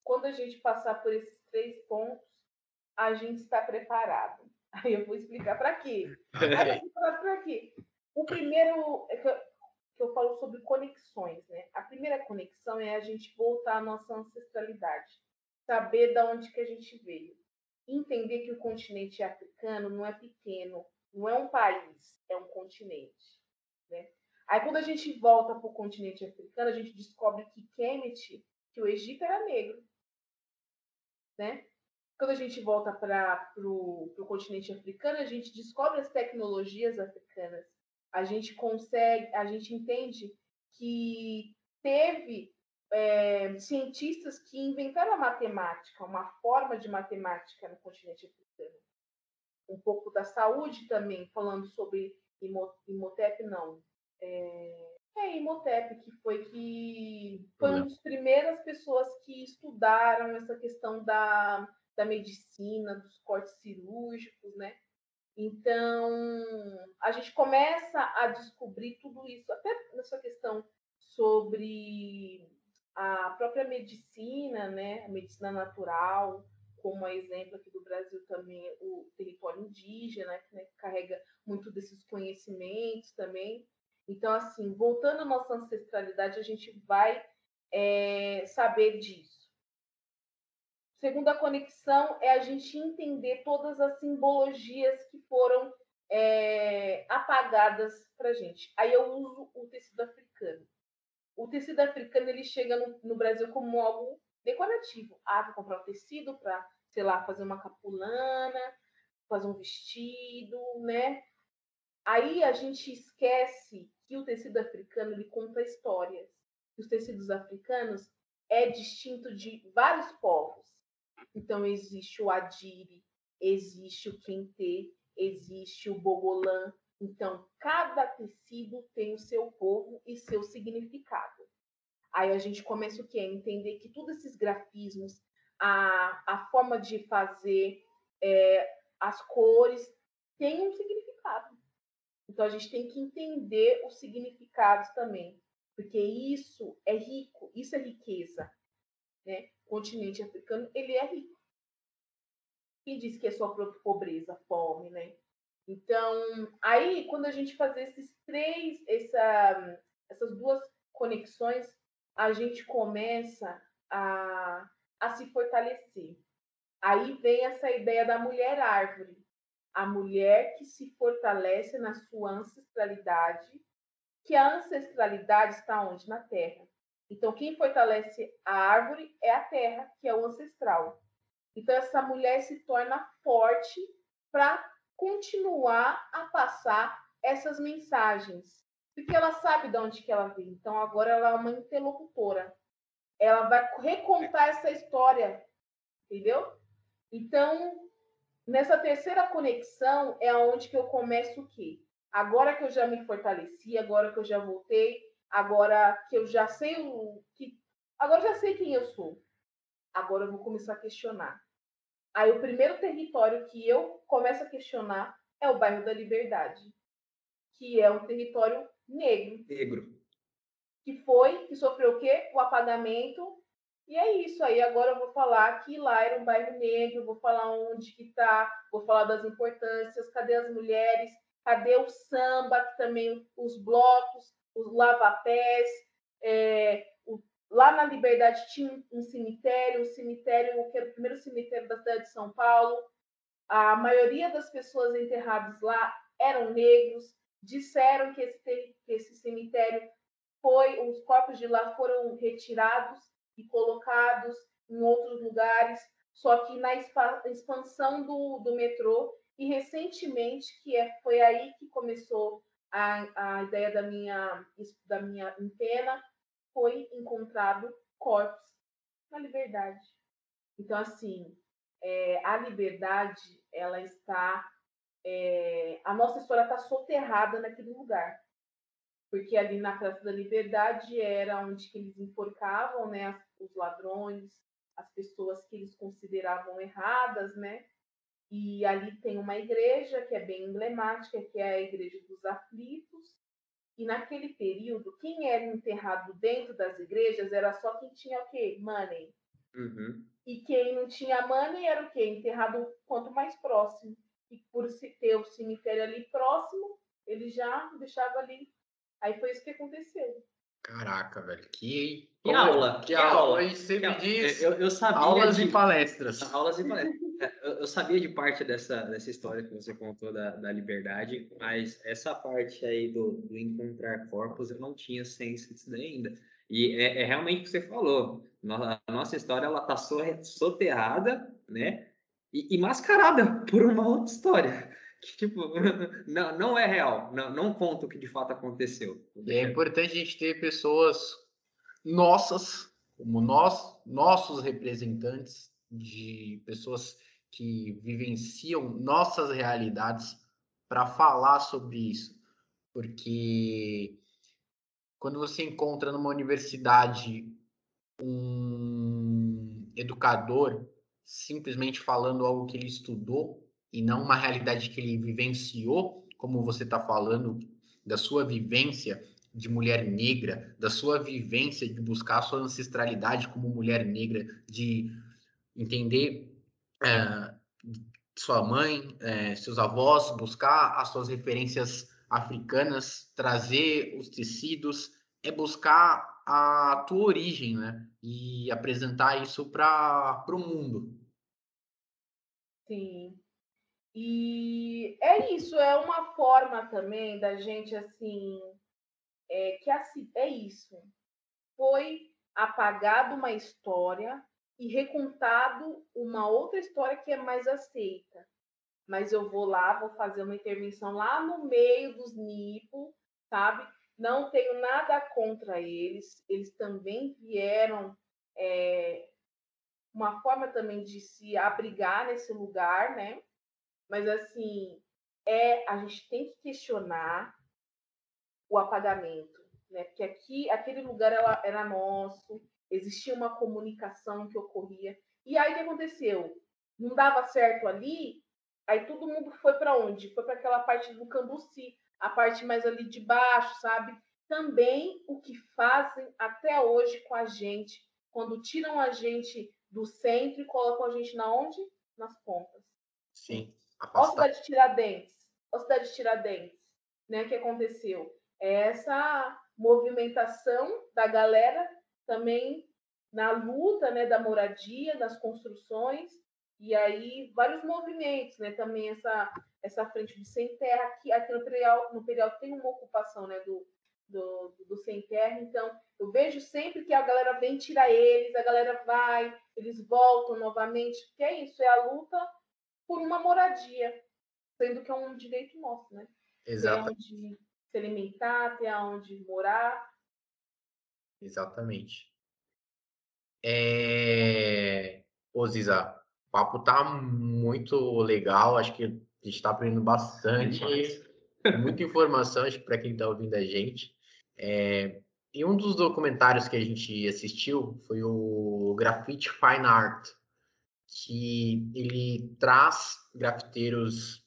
Quando a gente passar por esses três pontos, a gente está preparado. Aí eu vou explicar para quê. para quê? O primeiro é que eu, que eu falo sobre conexões, né? A primeira conexão é a gente voltar à nossa ancestralidade, saber da onde que a gente veio, entender que o continente africano não é pequeno, não é um país, é um continente, né? Aí quando a gente volta para o continente africano, a gente descobre que Kemet, que o Egito era negro, né? Quando a gente volta para o continente africano, a gente descobre as tecnologias africanas. A gente consegue, a gente entende que teve é, cientistas que inventaram a matemática, uma forma de matemática no continente africano. Um pouco da saúde também, falando sobre Imhotep, não. É, é Imhotep, que foi que foi uma das primeiras pessoas que estudaram essa questão da da medicina, dos cortes cirúrgicos, né? Então, a gente começa a descobrir tudo isso, até nessa questão sobre a própria medicina, né? A medicina natural, como exemplo aqui do Brasil também o território indígena, né? que carrega muito desses conhecimentos também. Então, assim, voltando à nossa ancestralidade, a gente vai é, saber disso. Segunda conexão é a gente entender todas as simbologias que foram é, apagadas para gente. Aí eu uso o tecido africano. O tecido africano ele chega no, no Brasil como algo decorativo. Ah, vou comprar um tecido para, sei lá, fazer uma capulana, fazer um vestido, né? Aí a gente esquece que o tecido africano ele conta histórias. Os tecidos africanos é distinto de vários povos. Então, existe o Adire, existe o Kente, existe o Bogolã. Então, cada tecido tem o seu povo e seu significado. Aí a gente começa o quê? A entender que todos esses grafismos, a, a forma de fazer, é, as cores, tem um significado. Então, a gente tem que entender os significados também, porque isso é rico, isso é riqueza. Né? continente africano, ele é rico. Quem diz que é só pobreza, fome, né? Então, aí, quando a gente faz esses três, essa, essas duas conexões, a gente começa a, a se fortalecer. Aí vem essa ideia da mulher árvore. A mulher que se fortalece na sua ancestralidade, que a ancestralidade está onde? Na terra. Então, quem fortalece a árvore é a terra, que é o ancestral. Então, essa mulher se torna forte para continuar a passar essas mensagens, porque ela sabe de onde que ela vem. Então, agora ela é uma interlocutora. Ela vai recontar essa história, entendeu? Então, nessa terceira conexão é onde que eu começo o quê? Agora que eu já me fortaleci, agora que eu já voltei Agora que eu já sei o que. Agora já sei quem eu sou. Agora eu vou começar a questionar. Aí o primeiro território que eu começo a questionar é o bairro da Liberdade, que é um território negro. Negro. Que foi, que sofreu o quê? O apagamento. E é isso aí. Agora eu vou falar que lá era um bairro negro, vou falar onde que tá, vou falar das importâncias, cadê as mulheres. Cadê o samba, também os blocos, os lavapés, é, o, lá na Liberdade tinha um cemitério, um cemitério que era o primeiro cemitério da cidade de São Paulo. A maioria das pessoas enterradas lá eram negros. Disseram que esse, que esse cemitério foi, os corpos de lá foram retirados e colocados em outros lugares, só que na expansão do, do metrô e recentemente que é, foi aí que começou a, a ideia da minha da minha antena foi encontrado corpos na liberdade. Então assim é, a liberdade ela está é, a nossa história está soterrada naquele lugar porque ali na Praça da Liberdade era onde que eles enforcavam, né, os ladrões, as pessoas que eles consideravam erradas, né? E ali tem uma igreja que é bem emblemática, que é a Igreja dos Aflitos. E naquele período, quem era enterrado dentro das igrejas era só quem tinha o quê? Money. Uhum. E quem não tinha money era o quê? Enterrado quanto mais próximo. E por ter o cemitério ali próximo, ele já deixava ali Aí foi isso que aconteceu. Caraca, velho, que, que aula, que, que aula. aula. E sempre que diz eu, eu sabia aulas de, e palestras. Aulas e palestras. É, eu, eu, sabia de parte dessa, dessa história que você contou da, da liberdade, mas essa parte aí do, do encontrar corpos eu não tinha ciência disso daí ainda. E é, é realmente o que você falou. A nossa história ela tá soterrada, né? E, e mascarada por uma outra história tipo, não, não é real, não, não conta o que de fato aconteceu. E é importante a gente ter pessoas nossas, como nós, nossos representantes de pessoas que vivenciam nossas realidades para falar sobre isso. Porque quando você encontra numa universidade um educador simplesmente falando algo que ele estudou, e não uma realidade que ele vivenciou, como você está falando, da sua vivência de mulher negra, da sua vivência de buscar a sua ancestralidade como mulher negra, de entender é, sua mãe, é, seus avós, buscar as suas referências africanas, trazer os tecidos, é buscar a tua origem, né? E apresentar isso para o mundo. Sim. E é isso, é uma forma também da gente, assim, é, que assim, é isso. Foi apagado uma história e recontado uma outra história que é mais aceita. Mas eu vou lá, vou fazer uma intervenção lá no meio dos NIPO, sabe? Não tenho nada contra eles. Eles também vieram é, uma forma também de se abrigar nesse lugar, né? Mas assim, é a gente tem que questionar o apagamento, né? Porque aqui, aquele lugar era, era nosso, existia uma comunicação que ocorria. E aí o que aconteceu? Não dava certo ali, aí todo mundo foi para onde? Foi para aquela parte do Cambuci, a parte mais ali de baixo, sabe? Também o que fazem até hoje com a gente, quando tiram a gente do centro e colocam a gente na onde? Nas pontas. Sim. Ó, cidade de Tiradentes. Ó, cidade de Tiradentes. Né, que aconteceu? É essa movimentação da galera também na luta né, da moradia, das construções, e aí vários movimentos, né? Também essa, essa frente do sem terra, aqui, aqui no Perial, no Perial tem uma ocupação né, do, do, do sem terra, então eu vejo sempre que a galera vem tirar eles, a galera vai, eles voltam novamente, que é isso, é a luta por uma moradia, sendo que é um direito nosso, né? Exato. Ter onde se alimentar, ter onde morar. Exatamente. É... Ô, Ziza, o papo tá muito legal, acho que a gente está aprendendo bastante, muita informação, acho que para quem está ouvindo a gente. É... E um dos documentários que a gente assistiu foi o Graffiti Fine Art, que ele traz grafiteiros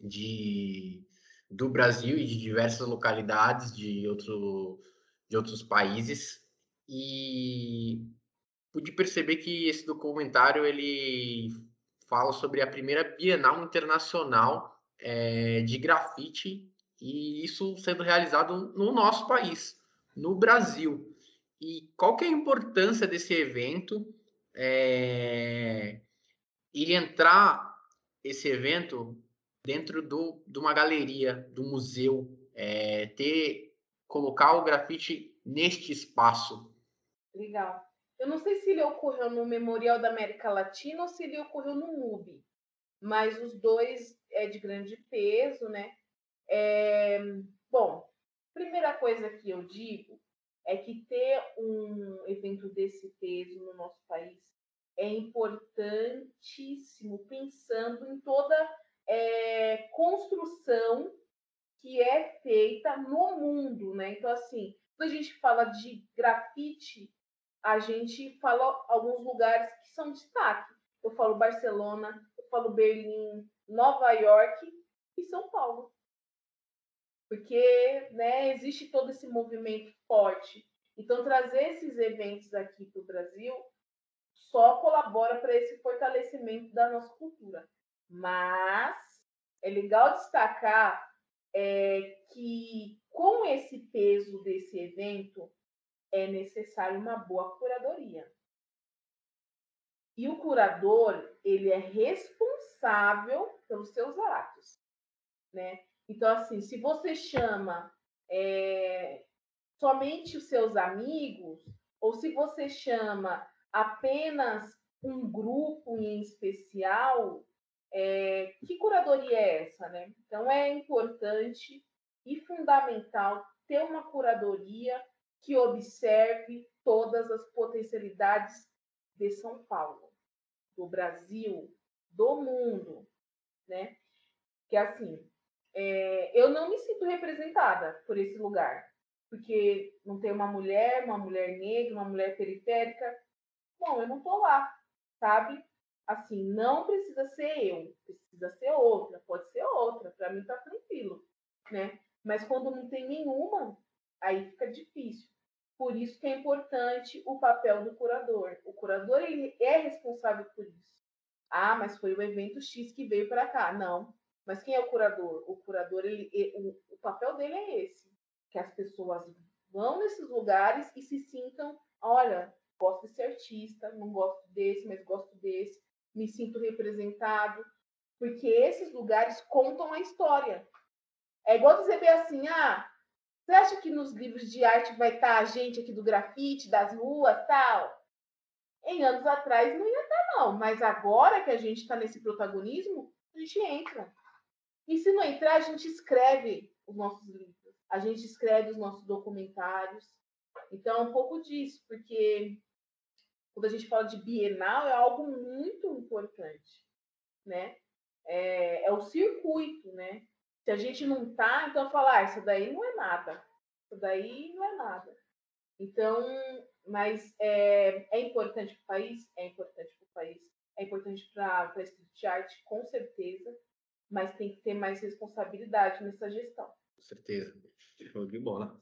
de, do Brasil e de diversas localidades de, outro, de outros países e pude perceber que esse documentário ele fala sobre a primeira Bienal Internacional é, de grafite e isso sendo realizado no nosso país, no Brasil. E qual que é a importância desse evento é, e entrar esse evento dentro do, de uma galeria, do museu, é, ter colocar o grafite neste espaço. Legal. Eu não sei se ele ocorreu no Memorial da América Latina ou se ele ocorreu no MUBI, mas os dois é de grande peso, né? É, bom, primeira coisa que eu digo é que ter um evento desse peso no nosso país é importantíssimo, pensando em toda é, construção que é feita no mundo, né? Então, assim, quando a gente fala de grafite, a gente fala alguns lugares que são destaque. Eu falo Barcelona, eu falo Berlim, Nova York e São Paulo. Porque né, existe todo esse movimento forte. Então, trazer esses eventos aqui para o Brasil só colabora para esse fortalecimento da nossa cultura. Mas é legal destacar é, que com esse peso desse evento é necessário uma boa curadoria. E o curador, ele é responsável pelos seus atos, né? Então, assim, se você chama é, somente os seus amigos, ou se você chama apenas um grupo em especial, é, que curadoria é essa, né? Então é importante e fundamental ter uma curadoria que observe todas as potencialidades de São Paulo, do Brasil, do mundo, né? Que assim, é, eu não me sinto representada por esse lugar, porque não tem uma mulher, uma mulher negra, uma mulher periférica. Bom, eu não tô lá, sabe? assim, não precisa ser eu, precisa ser outra, pode ser outra, para mim tá tranquilo, né? Mas quando não tem nenhuma, aí fica difícil. Por isso que é importante o papel do curador. O curador ele é responsável por isso. Ah, mas foi o evento X que veio para cá. Não. Mas quem é o curador? O curador, ele, o, o papel dele é esse, que as pessoas vão nesses lugares e se sintam, olha, gosto desse artista, não gosto desse, mas gosto desse me sinto representado, porque esses lugares contam a história. É igual dizer bem assim, ah, você acha que nos livros de arte vai estar a gente aqui do grafite, das ruas, tal? Em anos atrás não ia estar, não. Mas agora que a gente está nesse protagonismo, a gente entra. E se não entrar, a gente escreve os nossos livros. A gente escreve os nossos documentários. Então, é um pouco disso, porque quando a gente fala de bienal, é algo muito importante, né? É, é o circuito, né? Se a gente não tá, então falar, ah, isso daí não é nada. Isso daí não é nada. Então, mas é, é importante para o país? É importante para o país. É importante para a street art, com certeza. Mas tem que ter mais responsabilidade nessa gestão. Com certeza. Show de bola.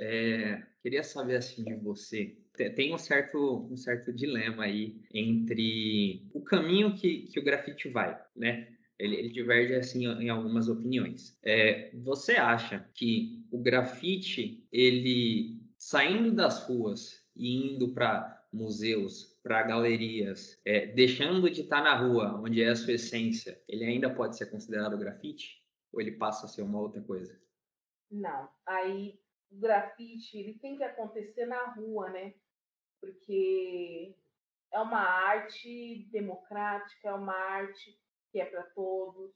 É, queria saber assim de você. Tem um certo, um certo dilema aí entre o caminho que, que o grafite vai, né? Ele, ele diverge assim em algumas opiniões. É, você acha que o grafite, ele saindo das ruas e indo para museus, para galerias, é, deixando de estar tá na rua, onde é a sua essência, ele ainda pode ser considerado grafite? Ou ele passa a ser uma outra coisa? Não, aí o grafite ele tem que acontecer na rua, né? Porque é uma arte democrática, é uma arte que é para todos.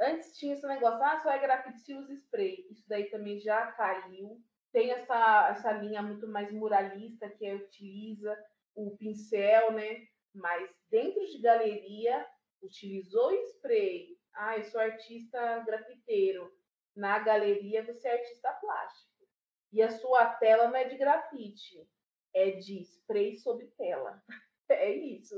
Antes tinha esse negócio, ah, só é grafite se usa spray. Isso daí também já caiu. Tem essa, essa linha muito mais muralista que utiliza o pincel, né? Mas dentro de galeria, utilizou spray. Ah, eu sou artista grafiteiro. Na galeria, você é artista plástico. E a sua tela não é de grafite, é de spray sobre tela. É isso.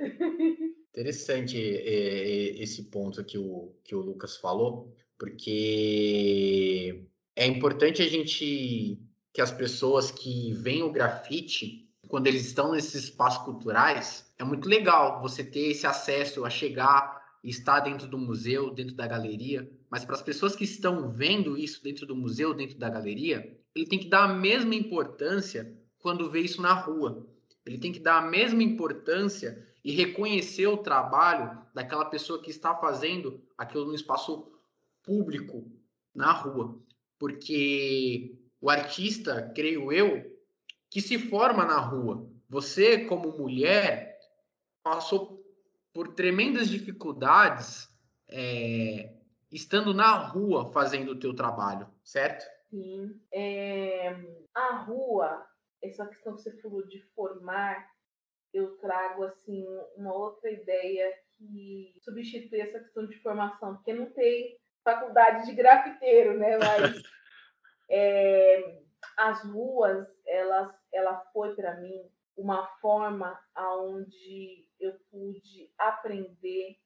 Interessante esse ponto que o, que o Lucas falou, porque é importante a gente que as pessoas que veem o grafite, quando eles estão nesses espaços culturais, é muito legal você ter esse acesso a chegar está dentro do museu, dentro da galeria, mas para as pessoas que estão vendo isso dentro do museu, dentro da galeria, ele tem que dar a mesma importância quando vê isso na rua. Ele tem que dar a mesma importância e reconhecer o trabalho daquela pessoa que está fazendo aquilo no espaço público, na rua. Porque o artista, creio eu, que se forma na rua. Você, como mulher, passou por tremendas dificuldades é, estando na rua fazendo o teu trabalho, certo? Sim. É, a rua, essa questão que você falou de formar, eu trago assim uma outra ideia que substitui essa questão de formação, porque não tem faculdade de grafiteiro, né? Mas é, as ruas, elas, ela foi para mim uma forma aonde eu pude aprender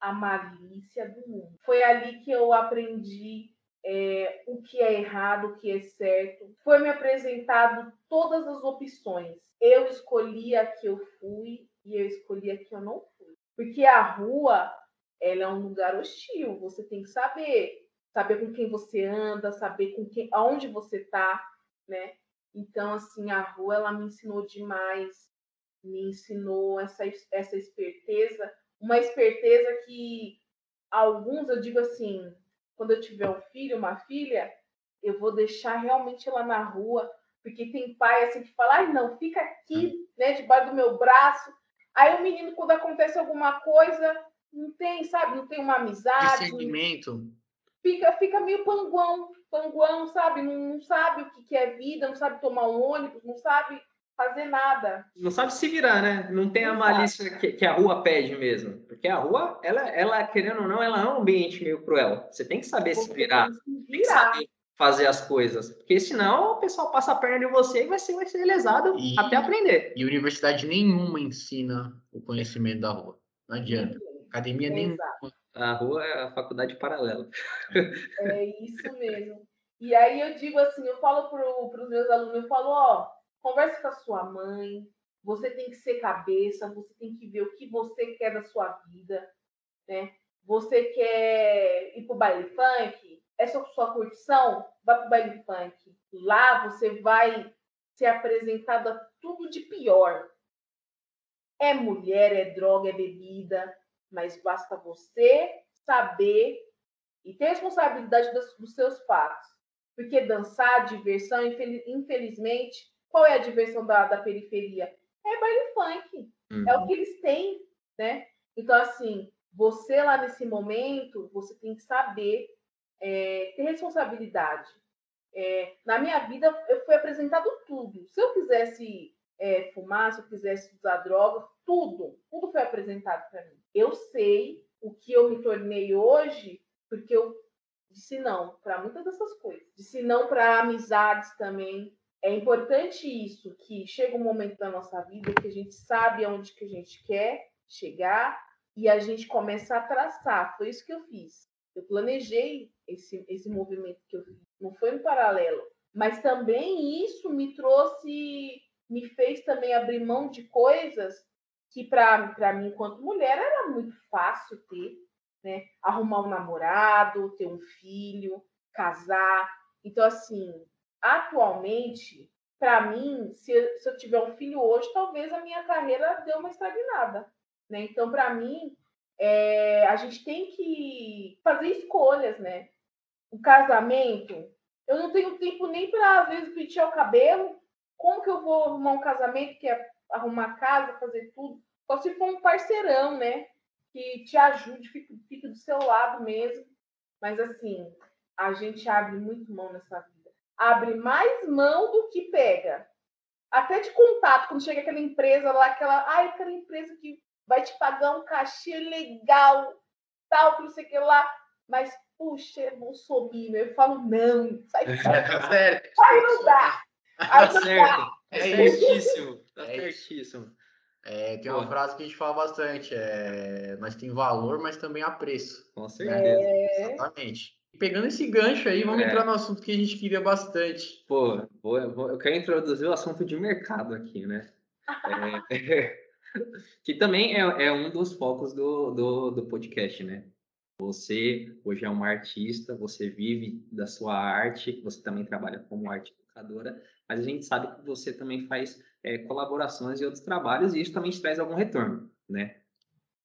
a malícia do mundo. Foi ali que eu aprendi é, o que é errado, o que é certo. Foi me apresentado todas as opções. Eu escolhi a que eu fui e eu escolhi a que eu não fui. Porque a rua, ela é um lugar hostil. Você tem que saber, saber com quem você anda, saber com quem, aonde você está, né? Então, assim, a rua ela me ensinou demais, me ensinou essa, essa esperteza, uma esperteza que alguns, eu digo assim, quando eu tiver um filho, uma filha, eu vou deixar realmente ela na rua, porque tem pai assim que fala, ai não, fica aqui, né, debaixo do meu braço. Aí o menino, quando acontece alguma coisa, não tem, sabe, não tem uma amizade. Discernimento. Fica, fica meio panguão, panguão, sabe? Não, não sabe o que é vida, não sabe tomar um ônibus, não sabe fazer nada. Não sabe se virar, né? Não tem a malícia que, que, a rua pede mesmo. Porque a rua, ela, ela, querendo ou não, ela é um ambiente meio cruel. Você tem que saber se virar. Tem, se virar. tem que saber fazer as coisas. Porque senão o pessoal passa a perna de você e vai ser, vai ser lesado e, até aprender. E universidade nenhuma ensina o conhecimento da rua. Não adianta. Academia nenhuma. A rua é a faculdade paralela. É isso mesmo. E aí eu digo assim, eu falo para os meus alunos, eu falo, ó, Converse com a sua mãe. Você tem que ser cabeça, você tem que ver o que você quer da sua vida, né? Você quer ir pro baile funk? Essa é sua curtição? Vá pro baile funk. Lá você vai ser apresentado a tudo de pior. É mulher, é droga, é bebida, mas basta você saber e ter responsabilidade dos, dos seus fatos. Porque dançar, diversão, infelizmente, qual é a diversão da, da periferia? É baile funk. Uhum. É o uhum. que eles têm, né? Então, assim, você lá nesse momento, você tem que saber é, ter responsabilidade. É, na minha vida, eu fui apresentado tudo. Se eu quisesse é, fumar, se eu quisesse usar droga, tudo, tudo foi apresentado para mim. Eu sei o que eu me tornei hoje, porque eu disse não para muitas dessas coisas. Disse não para amizades também, é importante isso, que chega um momento da nossa vida que a gente sabe aonde que a gente quer chegar e a gente começa a traçar. Foi isso que eu fiz. Eu planejei esse, esse movimento que eu fiz. Não foi no paralelo. Mas também isso me trouxe, me fez também abrir mão de coisas que para mim, enquanto mulher, era muito fácil ter, né? Arrumar um namorado, ter um filho, casar. Então, assim, atualmente, para mim, se eu, se eu, tiver um filho hoje, talvez a minha carreira dê uma estagnada. Né? Então, para mim, é, a gente tem que fazer escolhas, né? O casamento, eu não tenho tempo nem para, às vezes, pentear o cabelo. Como que eu vou arrumar um casamento, que é arrumar casa, fazer tudo? Só se for um parceirão, né? Que te ajude, fique, fique do seu lado mesmo. Mas, assim, a gente abre muito mão nessa vida abre mais mão do que pega. Até de contato, quando chega aquela empresa lá, aquela, ai, aquela empresa que vai te pagar um cachê legal, tal, que não sei o que lá, mas, puxa, é bolsominion. Eu falo, não, sai fora. Tá certo. Aí não dá. Aí tá certo. É certíssimo. Tá é certíssimo. É, tem uma frase que a gente fala bastante, é, nós tem valor, mas também há preço. Com certeza. É... Exatamente. Pegando esse gancho aí, vamos é. entrar no assunto que a gente queria bastante. Pô, vou, vou, eu quero introduzir o assunto de mercado aqui, né? É, Que também é, é um dos focos do, do, do podcast, né? Você hoje é uma artista, você vive da sua arte, você também trabalha como arte educadora, mas a gente sabe que você também faz é, colaborações e outros trabalhos, e isso também te traz algum retorno, né?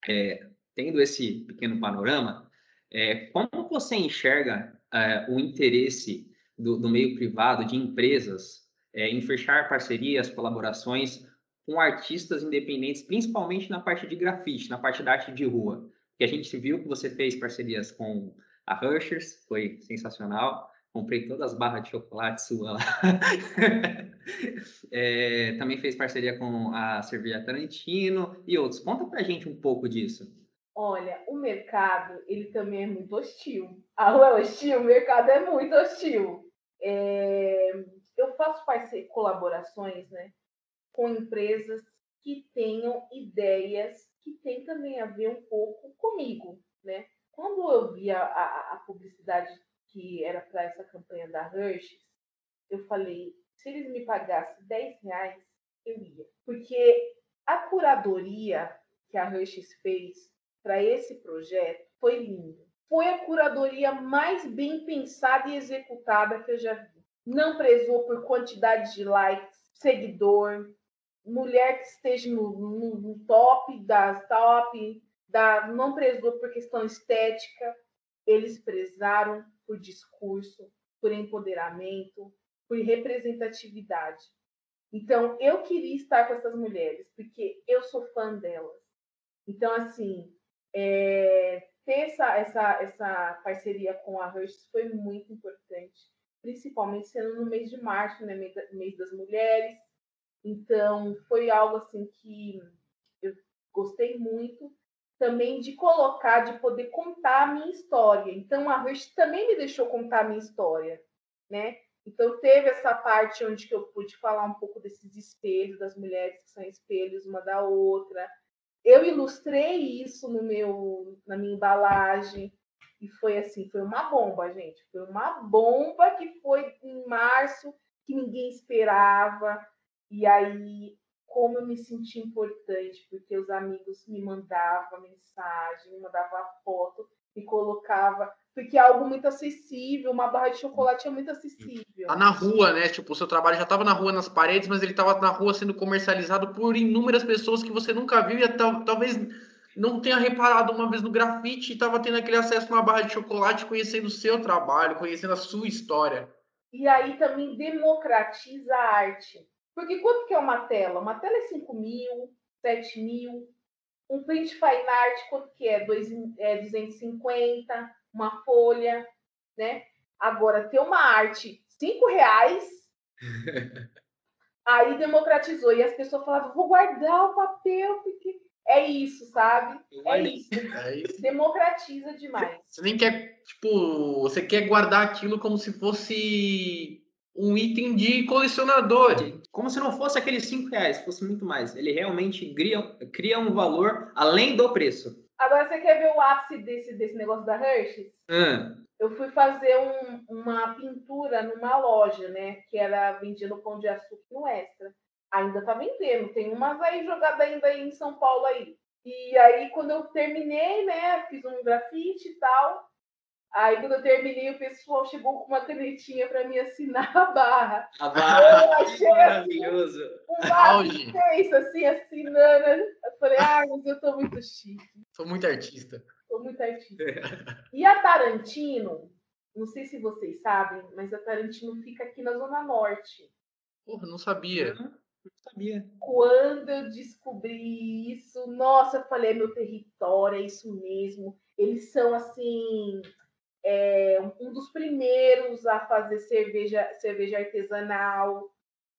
É, tendo esse pequeno panorama, é, como você enxerga é, o interesse do, do, meio privado, de empresas, é, em fechar parcerias, colaborações com artistas independentes, principalmente na parte de grafite, na parte da arte de rua? Que a gente viu que você fez parcerias com a Hershey's, foi sensacional. Comprei todas as barras de chocolate sua lá. é, também fez parceria com a Cerveja Tarantino e outros. Conta pra gente um pouco disso. Olha, o mercado, ele também é muito hostil. A rua é hostil, o mercado é muito hostil. É, eu faço parceria, colaborações né, com empresas que tenham ideias que têm também a ver um pouco comigo. Né? Quando eu vi a, a, a publicidade que era para essa campanha da Hershey's, eu falei, se eles me pagassem 10 reais, eu ia. Porque a curadoria que a Hershey's fez para esse projeto foi linda. Foi a curadoria mais bem pensada e executada que eu já vi. Não prezou por quantidade de likes, seguidor, mulher que esteja no, no, no top das top, da, não prezou por questão estética. Eles prezaram por discurso, por empoderamento, por representatividade. Então, eu queria estar com essas mulheres, porque eu sou fã delas. Então, assim, é, ter essa, essa, essa parceria com a Hearst foi muito importante, principalmente sendo no mês de março, né, mês das mulheres. Então, foi algo assim que eu gostei muito também de colocar, de poder contar a minha história. Então, a Rush também me deixou contar a minha história, né? Então, teve essa parte onde que eu pude falar um pouco desses espelhos, das mulheres que são espelhos uma da outra. Eu ilustrei isso no meu, na minha embalagem, e foi assim, foi uma bomba, gente. Foi uma bomba que foi em março, que ninguém esperava. E aí como eu me senti importante, porque os amigos me mandavam mensagem, me mandavam foto, me colocava, porque é algo muito acessível, uma barra de chocolate é muito acessível. Tá na rua, né? Tipo, o seu trabalho já estava na rua nas paredes, mas ele estava na rua sendo comercializado por inúmeras pessoas que você nunca viu e talvez não tenha reparado uma vez no grafite e estava tendo aquele acesso a uma barra de chocolate, conhecendo o seu trabalho, conhecendo a sua história. E aí também democratiza a arte. Porque quanto que é uma tela? Uma tela é 5 mil, 7 mil. Um print fine art, quanto que é? Dois, é 250, uma folha, né? Agora, ter uma arte 5 reais, aí democratizou. E as pessoas falavam, vou guardar o papel, porque é isso, sabe? É isso. é isso. Democratiza demais. Você nem quer, tipo, você quer guardar aquilo como se fosse um item de colecionador. Como se não fosse aqueles 5 reais, fosse muito mais. Ele realmente cria, cria um valor além do preço. Agora você quer ver o ápice desse, desse negócio da Hershey's? Hum. Eu fui fazer um, uma pintura numa loja, né? Que era vendendo pão de açúcar no Extra. Ainda tá vendendo. Tem umas aí jogadas ainda aí em São Paulo aí. E aí, quando eu terminei, né? Fiz um grafite e tal. Aí, quando eu terminei, o pessoal chegou com uma canetinha para me assinar a barra. A barra, eu achei maravilhoso. Assim, uma assim, assinando. Eu falei, ah, mas eu tô muito chique. Sou muito artista. Sou muito artista. e a Tarantino, não sei se vocês sabem, mas a Tarantino fica aqui na Zona Norte. Porra, não sabia. Não, não sabia. Quando eu descobri isso, nossa, eu falei, é meu território, é isso mesmo. Eles são assim é um dos primeiros a fazer cerveja, cerveja artesanal.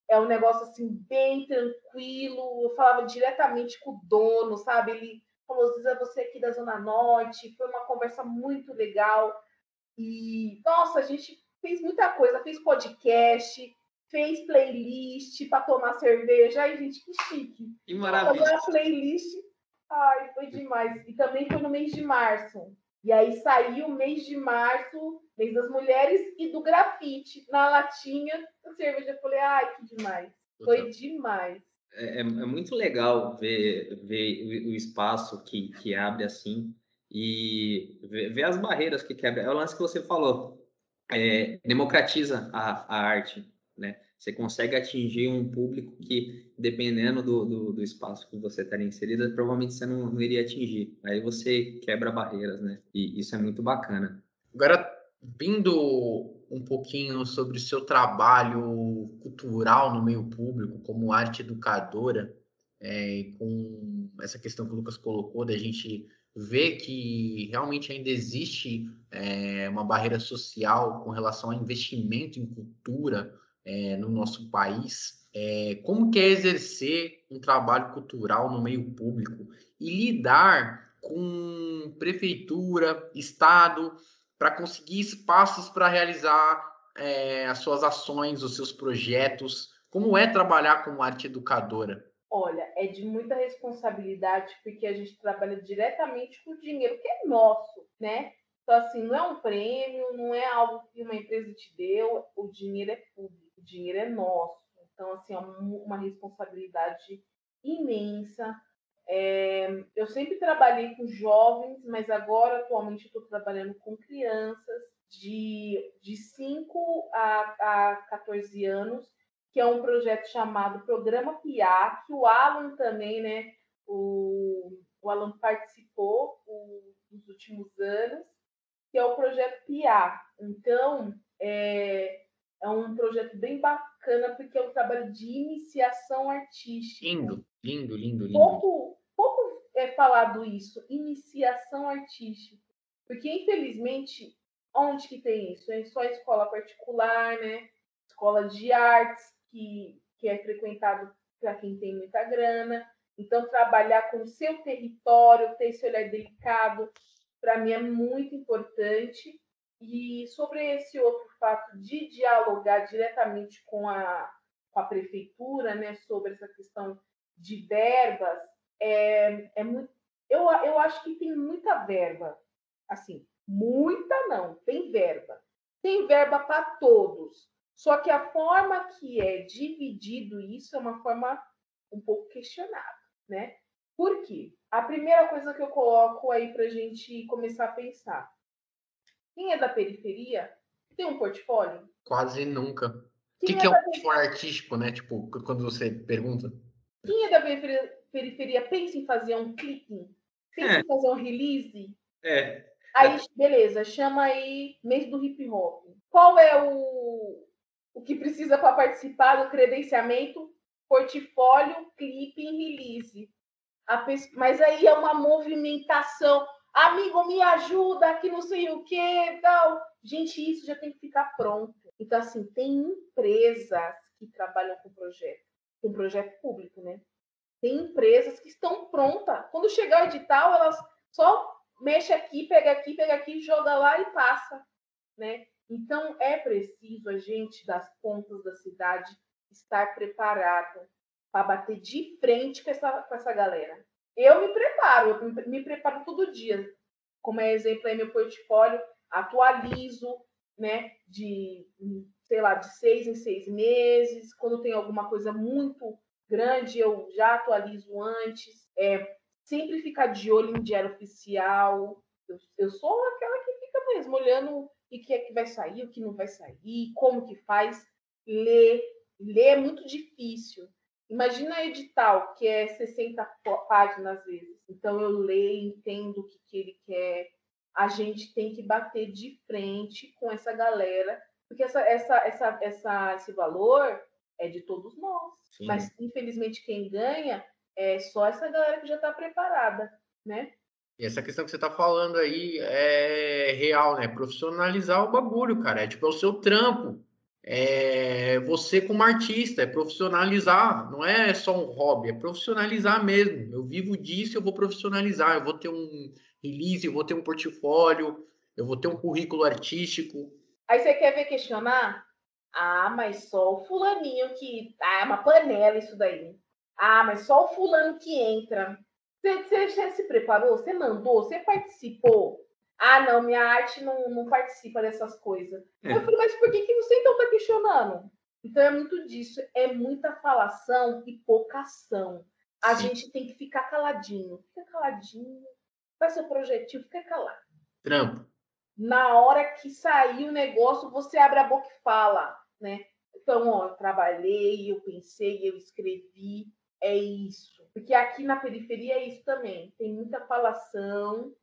É um negócio assim bem tranquilo. Eu falava diretamente com o dono, sabe? Ele falou: Ziza, você aqui da Zona Norte. Foi uma conversa muito legal. E, nossa, a gente fez muita coisa. Fez podcast, fez playlist para tomar cerveja. Ai, gente, que chique. Que maravilha. Uma playlist. Ai, foi demais. E também foi no mês de março. E aí saiu o mês de março, mês das mulheres, e do grafite na latinha da cerveja. Eu falei, ai, que demais. Foi demais. é, é, é muito legal ver, ver o espaço que, que abre assim e ver, ver as barreiras que quebra. É o lance que você falou, é, democratiza a, a arte? Você consegue atingir um público que, dependendo do, do, do espaço que você estaria inserido, provavelmente você não, não, iria atingir. Aí você quebra barreiras, né? E isso é muito bacana. Agora, vindo um pouquinho sobre o seu trabalho cultural no meio público, como arte educadora, é, com essa questão que o Lucas colocou, da gente ver que realmente ainda existe é, uma barreira social com relação ao investimento em cultura é, no nosso país. É, como que é exercer um trabalho cultural no meio público e lidar com prefeitura, estado, para conseguir espaços para realizar é, as suas ações, os seus projetos? Como é trabalhar como arte educadora? Olha, é de muita responsabilidade porque a gente trabalha diretamente com o dinheiro que é nosso, né? Então, assim, não é um prêmio, não é algo que uma empresa te deu, o dinheiro é público, o dinheiro é nosso. Então, assim, é uma responsabilidade imensa. É, eu sempre trabalhei com jovens, mas agora, atualmente, estou trabalhando com crianças de, de 5 a, a 14 anos, que é um projeto chamado Programa PIA, que o Alan também, né? O, o Alan participou o, nos últimos anos, que é o projeto PIA. Então, é, é um projeto bem bacana, porque é um trabalho de iniciação artística. Lindo, lindo, lindo, lindo. Pouco, pouco é falado isso, iniciação artística. Porque, infelizmente, onde que tem isso? É só escola particular, né? Escola de artes, que, que é frequentado para quem tem muita grana. Então, trabalhar com o seu território, ter esse olhar delicado, para mim é muito importante. E sobre esse outro fato de dialogar diretamente com a, com a prefeitura, né, sobre essa questão de verbas, é, é muito, eu, eu acho que tem muita verba. Assim, muita não, tem verba. Tem verba para todos. Só que a forma que é dividido isso é uma forma um pouco questionável, né? Por quê? A primeira coisa que eu coloco aí para a gente começar a pensar. Quem é da periferia tem um portfólio? Quase nunca. O que, que, é, é um portfólio artístico, né? Tipo, quando você pergunta. Quem é da periferia, periferia pensa em fazer um clipping? Pensa é. em fazer um release? É. Aí, beleza, chama aí mês do hip hop. Qual é o, o que precisa para participar do credenciamento? Portfólio, clipping, release. Mas aí é uma movimentação. Amigo, me ajuda, que não sei o que, tal. Gente, isso já tem que ficar pronto. Então, assim, tem empresas que trabalham com projeto, com projeto público, né? Tem empresas que estão prontas. Quando chegar o edital, elas só mexe aqui, pega aqui, pega aqui, joga lá e passa, né? Então é preciso a gente das pontas da cidade estar preparado para bater de frente com essa, com essa galera. Eu me preparo, eu me preparo todo dia. Como é exemplo aí meu portfólio, atualizo, né? De, sei lá, de seis em seis meses. Quando tem alguma coisa muito grande, eu já atualizo antes. É, sempre ficar de olho em diário oficial. Eu, eu sou aquela que fica mesmo olhando o que é que vai sair, o que não vai sair, como que faz. Ler. Ler é muito difícil. Imagina edital, que é 60 páginas às vezes. Então eu leio, entendo o que, que ele quer. A gente tem que bater de frente com essa galera, porque essa, essa, essa, essa, esse valor é de todos nós. Sim. Mas, infelizmente, quem ganha é só essa galera que já está preparada, né? E essa questão que você está falando aí é real, né? Profissionalizar o bagulho, cara. É tipo é o seu trampo é você como artista, é profissionalizar, não é só um hobby, é profissionalizar mesmo. Eu vivo disso, eu vou profissionalizar, eu vou ter um release, eu vou ter um portfólio, eu vou ter um currículo artístico. Aí você quer ver questionar? Ah, mas só o fulaninho que. Ah, é uma panela isso daí. Ah, mas só o fulano que entra. Você, você já se preparou? Você mandou? Você participou? Ah, não, minha arte não, não participa dessas coisas. É. Eu falei, mas por que, que você então está questionando? Então é muito disso, é muita falação e pouca ação. A Sim. gente tem que ficar caladinho. Fica caladinho. Faz seu projetinho, fica calado. Trampo. Na hora que sair o negócio, você abre a boca e fala, né? Então, ó, eu trabalhei, eu pensei, eu escrevi, é isso. Porque aqui na periferia é isso também. Tem muita falação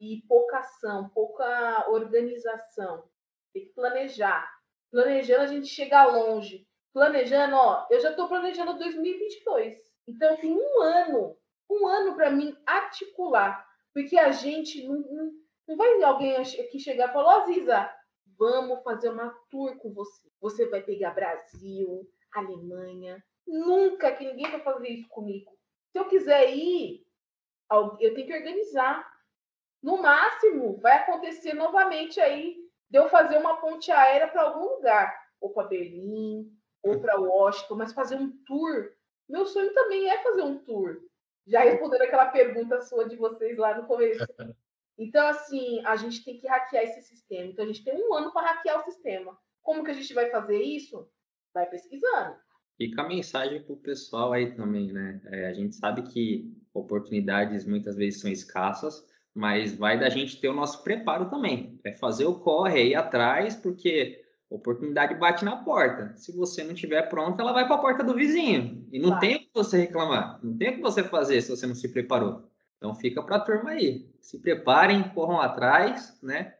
e pouca ação, pouca organização. Tem que planejar. Planejando, a gente chega longe. Planejando, ó, eu já estou planejando 2022. Então, tem um ano, um ano para mim articular. Porque a gente não, não, não vai alguém aqui chegar e falar, ó, Ziza, vamos fazer uma tour com você. Você vai pegar Brasil, Alemanha. Nunca que ninguém vai fazer isso comigo. Se eu quiser ir, eu tenho que organizar. No máximo, vai acontecer novamente aí de eu fazer uma ponte aérea para algum lugar, ou para Berlim, ou para Washington, mas fazer um tour. Meu sonho também é fazer um tour. Já respondendo aquela pergunta sua de vocês lá no começo. Então, assim, a gente tem que hackear esse sistema. Então, a gente tem um ano para hackear o sistema. Como que a gente vai fazer isso? Vai pesquisando. Fica a mensagem para o pessoal aí também, né? É, a gente sabe que oportunidades muitas vezes são escassas, mas vai da gente ter o nosso preparo também. É fazer o corre aí atrás, porque oportunidade bate na porta. Se você não estiver pronto, ela vai para a porta do vizinho. E não vai. tem o que você reclamar, não tem o que você fazer se você não se preparou. Então fica para a turma aí. Se preparem, corram atrás, né?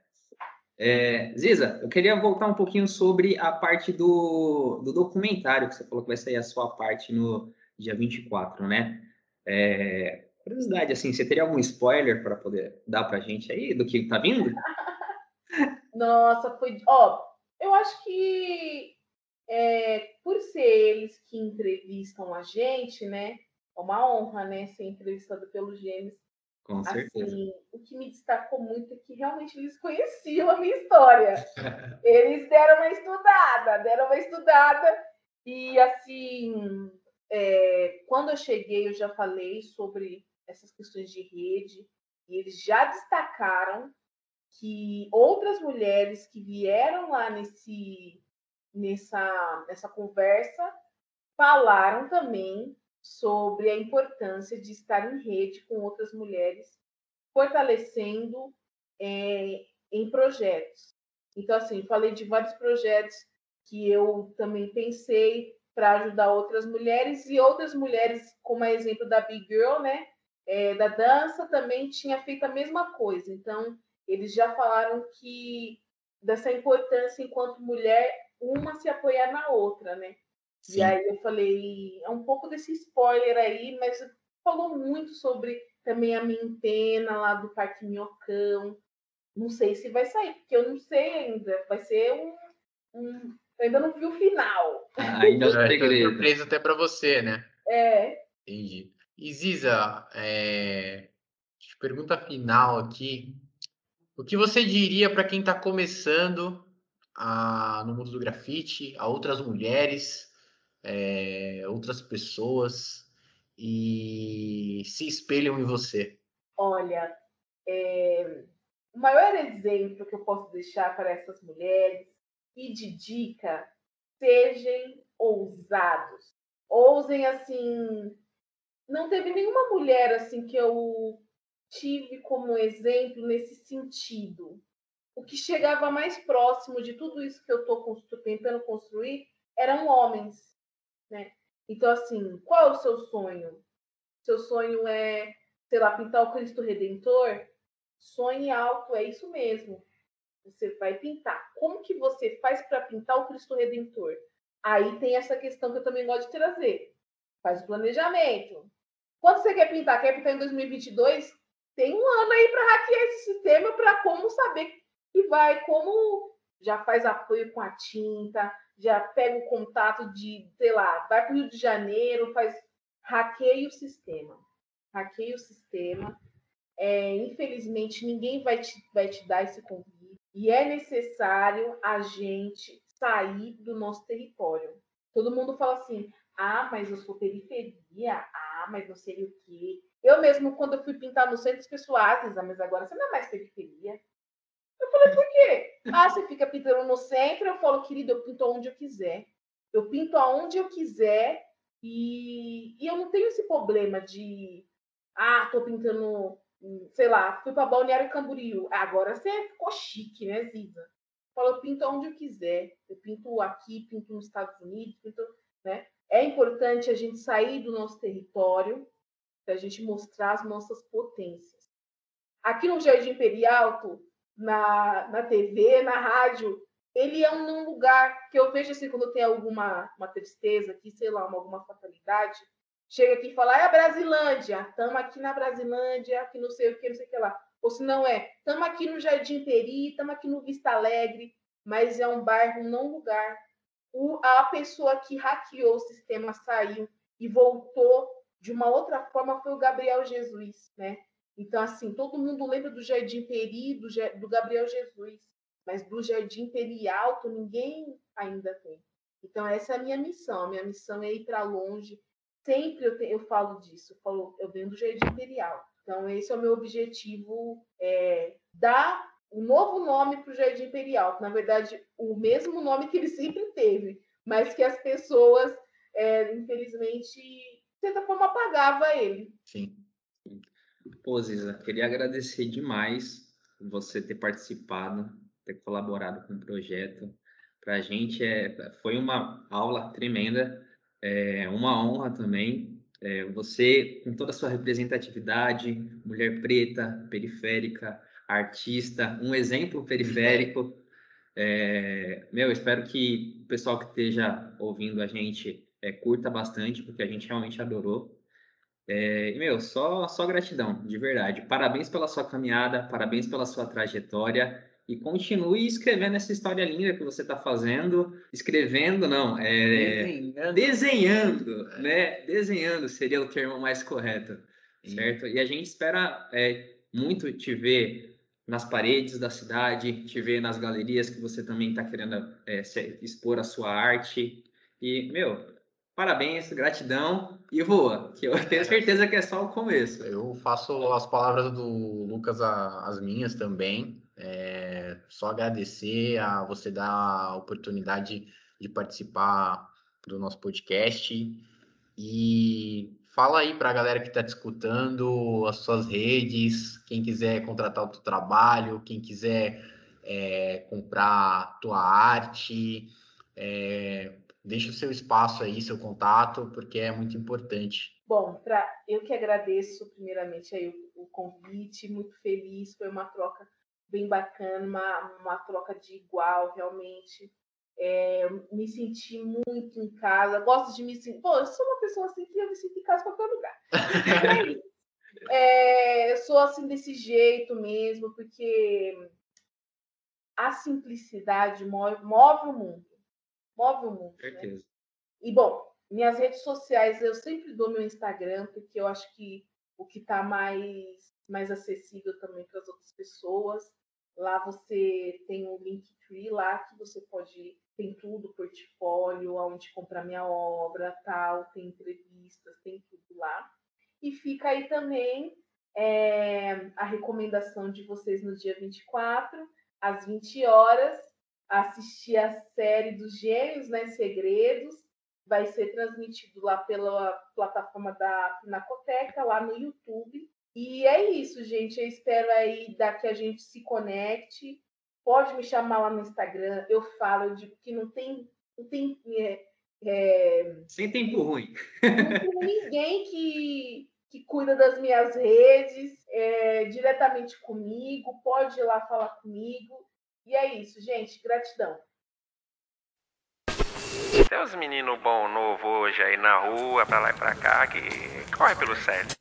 É, Ziza, eu queria voltar um pouquinho sobre a parte do, do documentário, que você falou que vai sair a sua parte no dia 24, né? É, curiosidade, assim, você teria algum spoiler para poder dar para a gente aí do que tá vindo? Nossa, foi. Ó, eu acho que é, por ser eles que entrevistam a gente, né? É uma honra, né? Ser entrevistado pelos Gêmeos. Com certeza. Assim, o que me destacou muito é que realmente eles conheciam a minha história. eles deram uma estudada, deram uma estudada. E assim, é, quando eu cheguei, eu já falei sobre essas questões de rede, e eles já destacaram que outras mulheres que vieram lá nesse, nessa, nessa conversa falaram também sobre a importância de estar em rede com outras mulheres, fortalecendo é, em projetos. Então, assim, falei de vários projetos que eu também pensei para ajudar outras mulheres e outras mulheres, como exemplo da Big Girl, né, é, da dança, também tinha feito a mesma coisa. Então, eles já falaram que dessa importância enquanto mulher, uma se apoiar na outra, né? Sim. E aí eu falei, é um pouco desse spoiler aí, mas falou muito sobre também a minha antena lá do Parque Minhocão. Não sei se vai sair, porque eu não sei ainda. Vai ser um. um... Eu ainda não vi o final. Ah, ainda é surpresa até para você, né? É. Entendi. E Ziza, é... pergunta final aqui. O que você diria para quem está começando a... no mundo do grafite, a outras mulheres? é, outras pessoas e se espelham em você? Olha, é, o maior exemplo que eu posso deixar para essas mulheres e de dica, sejam ousados. Ousem assim. Não teve nenhuma mulher assim que eu tive como exemplo nesse sentido. O que chegava mais próximo de tudo isso que eu estou tentando construir eram homens. Né? Então, assim, qual é o seu sonho? Seu sonho é, sei lá, pintar o Cristo Redentor? Sonhe alto, é isso mesmo. Você vai pintar. Como que você faz para pintar o Cristo Redentor? Aí tem essa questão que eu também gosto de trazer. Faz o planejamento. Quando você quer pintar? Quer pintar em 2022? Tem um ano aí para hackear esse sistema para como saber que vai, como já faz apoio com a tinta, já pega o contato de, sei lá, vai para o Rio de Janeiro, faz hackeia o sistema. Hackeia o sistema. É, infelizmente, ninguém vai te, vai te dar esse convite. E é necessário a gente sair do nosso território. Todo mundo fala assim: ah, mas eu sou periferia, ah, mas não sei o quê. Eu mesmo, quando eu fui pintar no centro, pessoas, ah, mas agora você não é mais periferia. Eu falei, por quê? Ah, você fica pintando no centro. Eu falo, querido, eu pinto onde eu quiser. Eu pinto aonde eu quiser e, e eu não tenho esse problema de ah, tô pintando, sei lá, fui para Balneário Camboriú. Agora você ficou chique, né, Ziza? Falo, eu pinto onde eu quiser. Eu pinto aqui, pinto nos Estados Unidos, pinto, né? É importante a gente sair do nosso território para a gente mostrar as nossas potências. Aqui no Jardim Imperial, na, na TV, na rádio, ele é um lugar que eu vejo assim, quando tem alguma uma tristeza aqui, sei lá, uma, alguma fatalidade, chega aqui e fala, é a Brasilândia, estamos aqui na Brasilândia, aqui não sei o que, não sei o que lá. Ou se não é, estamos aqui no Jardim Peri, estamos aqui no Vista Alegre, mas é um bairro, não lugar. O, a pessoa que hackeou o sistema saiu e voltou de uma outra forma foi o Gabriel Jesus, né? Então, assim, todo mundo lembra do Jardim Peri, do, do Gabriel Jesus, mas do Jardim Peri Alto ninguém ainda tem. Então, essa é a minha missão. A minha missão é ir para longe. Sempre eu, te, eu falo disso. Eu, falo, eu venho do Jardim Imperial. Então, esse é o meu objetivo, é, dar um novo nome para o Jardim Imperial, na verdade, o mesmo nome que ele sempre teve, mas que as pessoas, é, infelizmente, de certa forma, apagavam ele. Sim. Pô, Ziza, queria agradecer demais você ter participado, ter colaborado com o projeto. Para a gente é, foi uma aula tremenda, é uma honra também é, você, com toda a sua representatividade, mulher preta, periférica, artista, um exemplo periférico. É, meu, espero que o pessoal que esteja ouvindo a gente é, curta bastante, porque a gente realmente adorou. É, meu, só, só gratidão, de verdade. Parabéns pela sua caminhada, parabéns pela sua trajetória e continue escrevendo essa história linda que você está fazendo. Escrevendo, não, é desenhando, desenhando é. né? Desenhando seria o termo mais correto, certo? E a gente espera é, muito te ver nas paredes da cidade, te ver nas galerias que você também está querendo é, expor a sua arte. E, meu, parabéns, gratidão e voa, que eu tenho certeza que é só o começo. Eu faço as palavras do Lucas as minhas também. É, só agradecer a você dar a oportunidade de participar do nosso podcast e fala aí para a galera que está escutando as suas redes, quem quiser contratar o teu trabalho, quem quiser é, comprar tua arte, é, deixa o seu espaço aí, seu contato, porque é muito importante. Bom, pra, eu que agradeço primeiramente aí o, o convite, muito feliz, foi uma troca bem bacana, uma, uma troca de igual, realmente. É, me senti muito em casa, gosto de me sentir. Pô, eu sou uma pessoa assim que eu me sinto em casa em qualquer lugar. é, eu sou assim desse jeito mesmo, porque a simplicidade move, move o mundo. Move o mundo. Né? Certeza. Né? E bom, minhas redes sociais eu sempre dou meu Instagram, porque eu acho que o que está mais mais acessível também para as outras pessoas. Lá você tem um Linktree lá que você pode tem tudo, portfólio, onde comprar minha obra, tal, tem entrevistas, tem tudo lá. E fica aí também é, a recomendação de vocês no dia 24, às 20 horas, assistir a série dos Gêmeos, né, Segredos. Vai ser transmitido lá pela plataforma da Pinacoteca, lá no YouTube. E é isso, gente. Eu espero aí da que a gente se conecte. Pode me chamar lá no Instagram. Eu falo, eu digo que não tem, não tem é, é, sem tempo ruim. Não tem ninguém que, que cuida das minhas redes é, diretamente comigo. Pode ir lá falar comigo. E é isso, gente. Gratidão. Tem uns meninos bom novo hoje aí na rua, pra lá e pra cá, que corre pelo certo.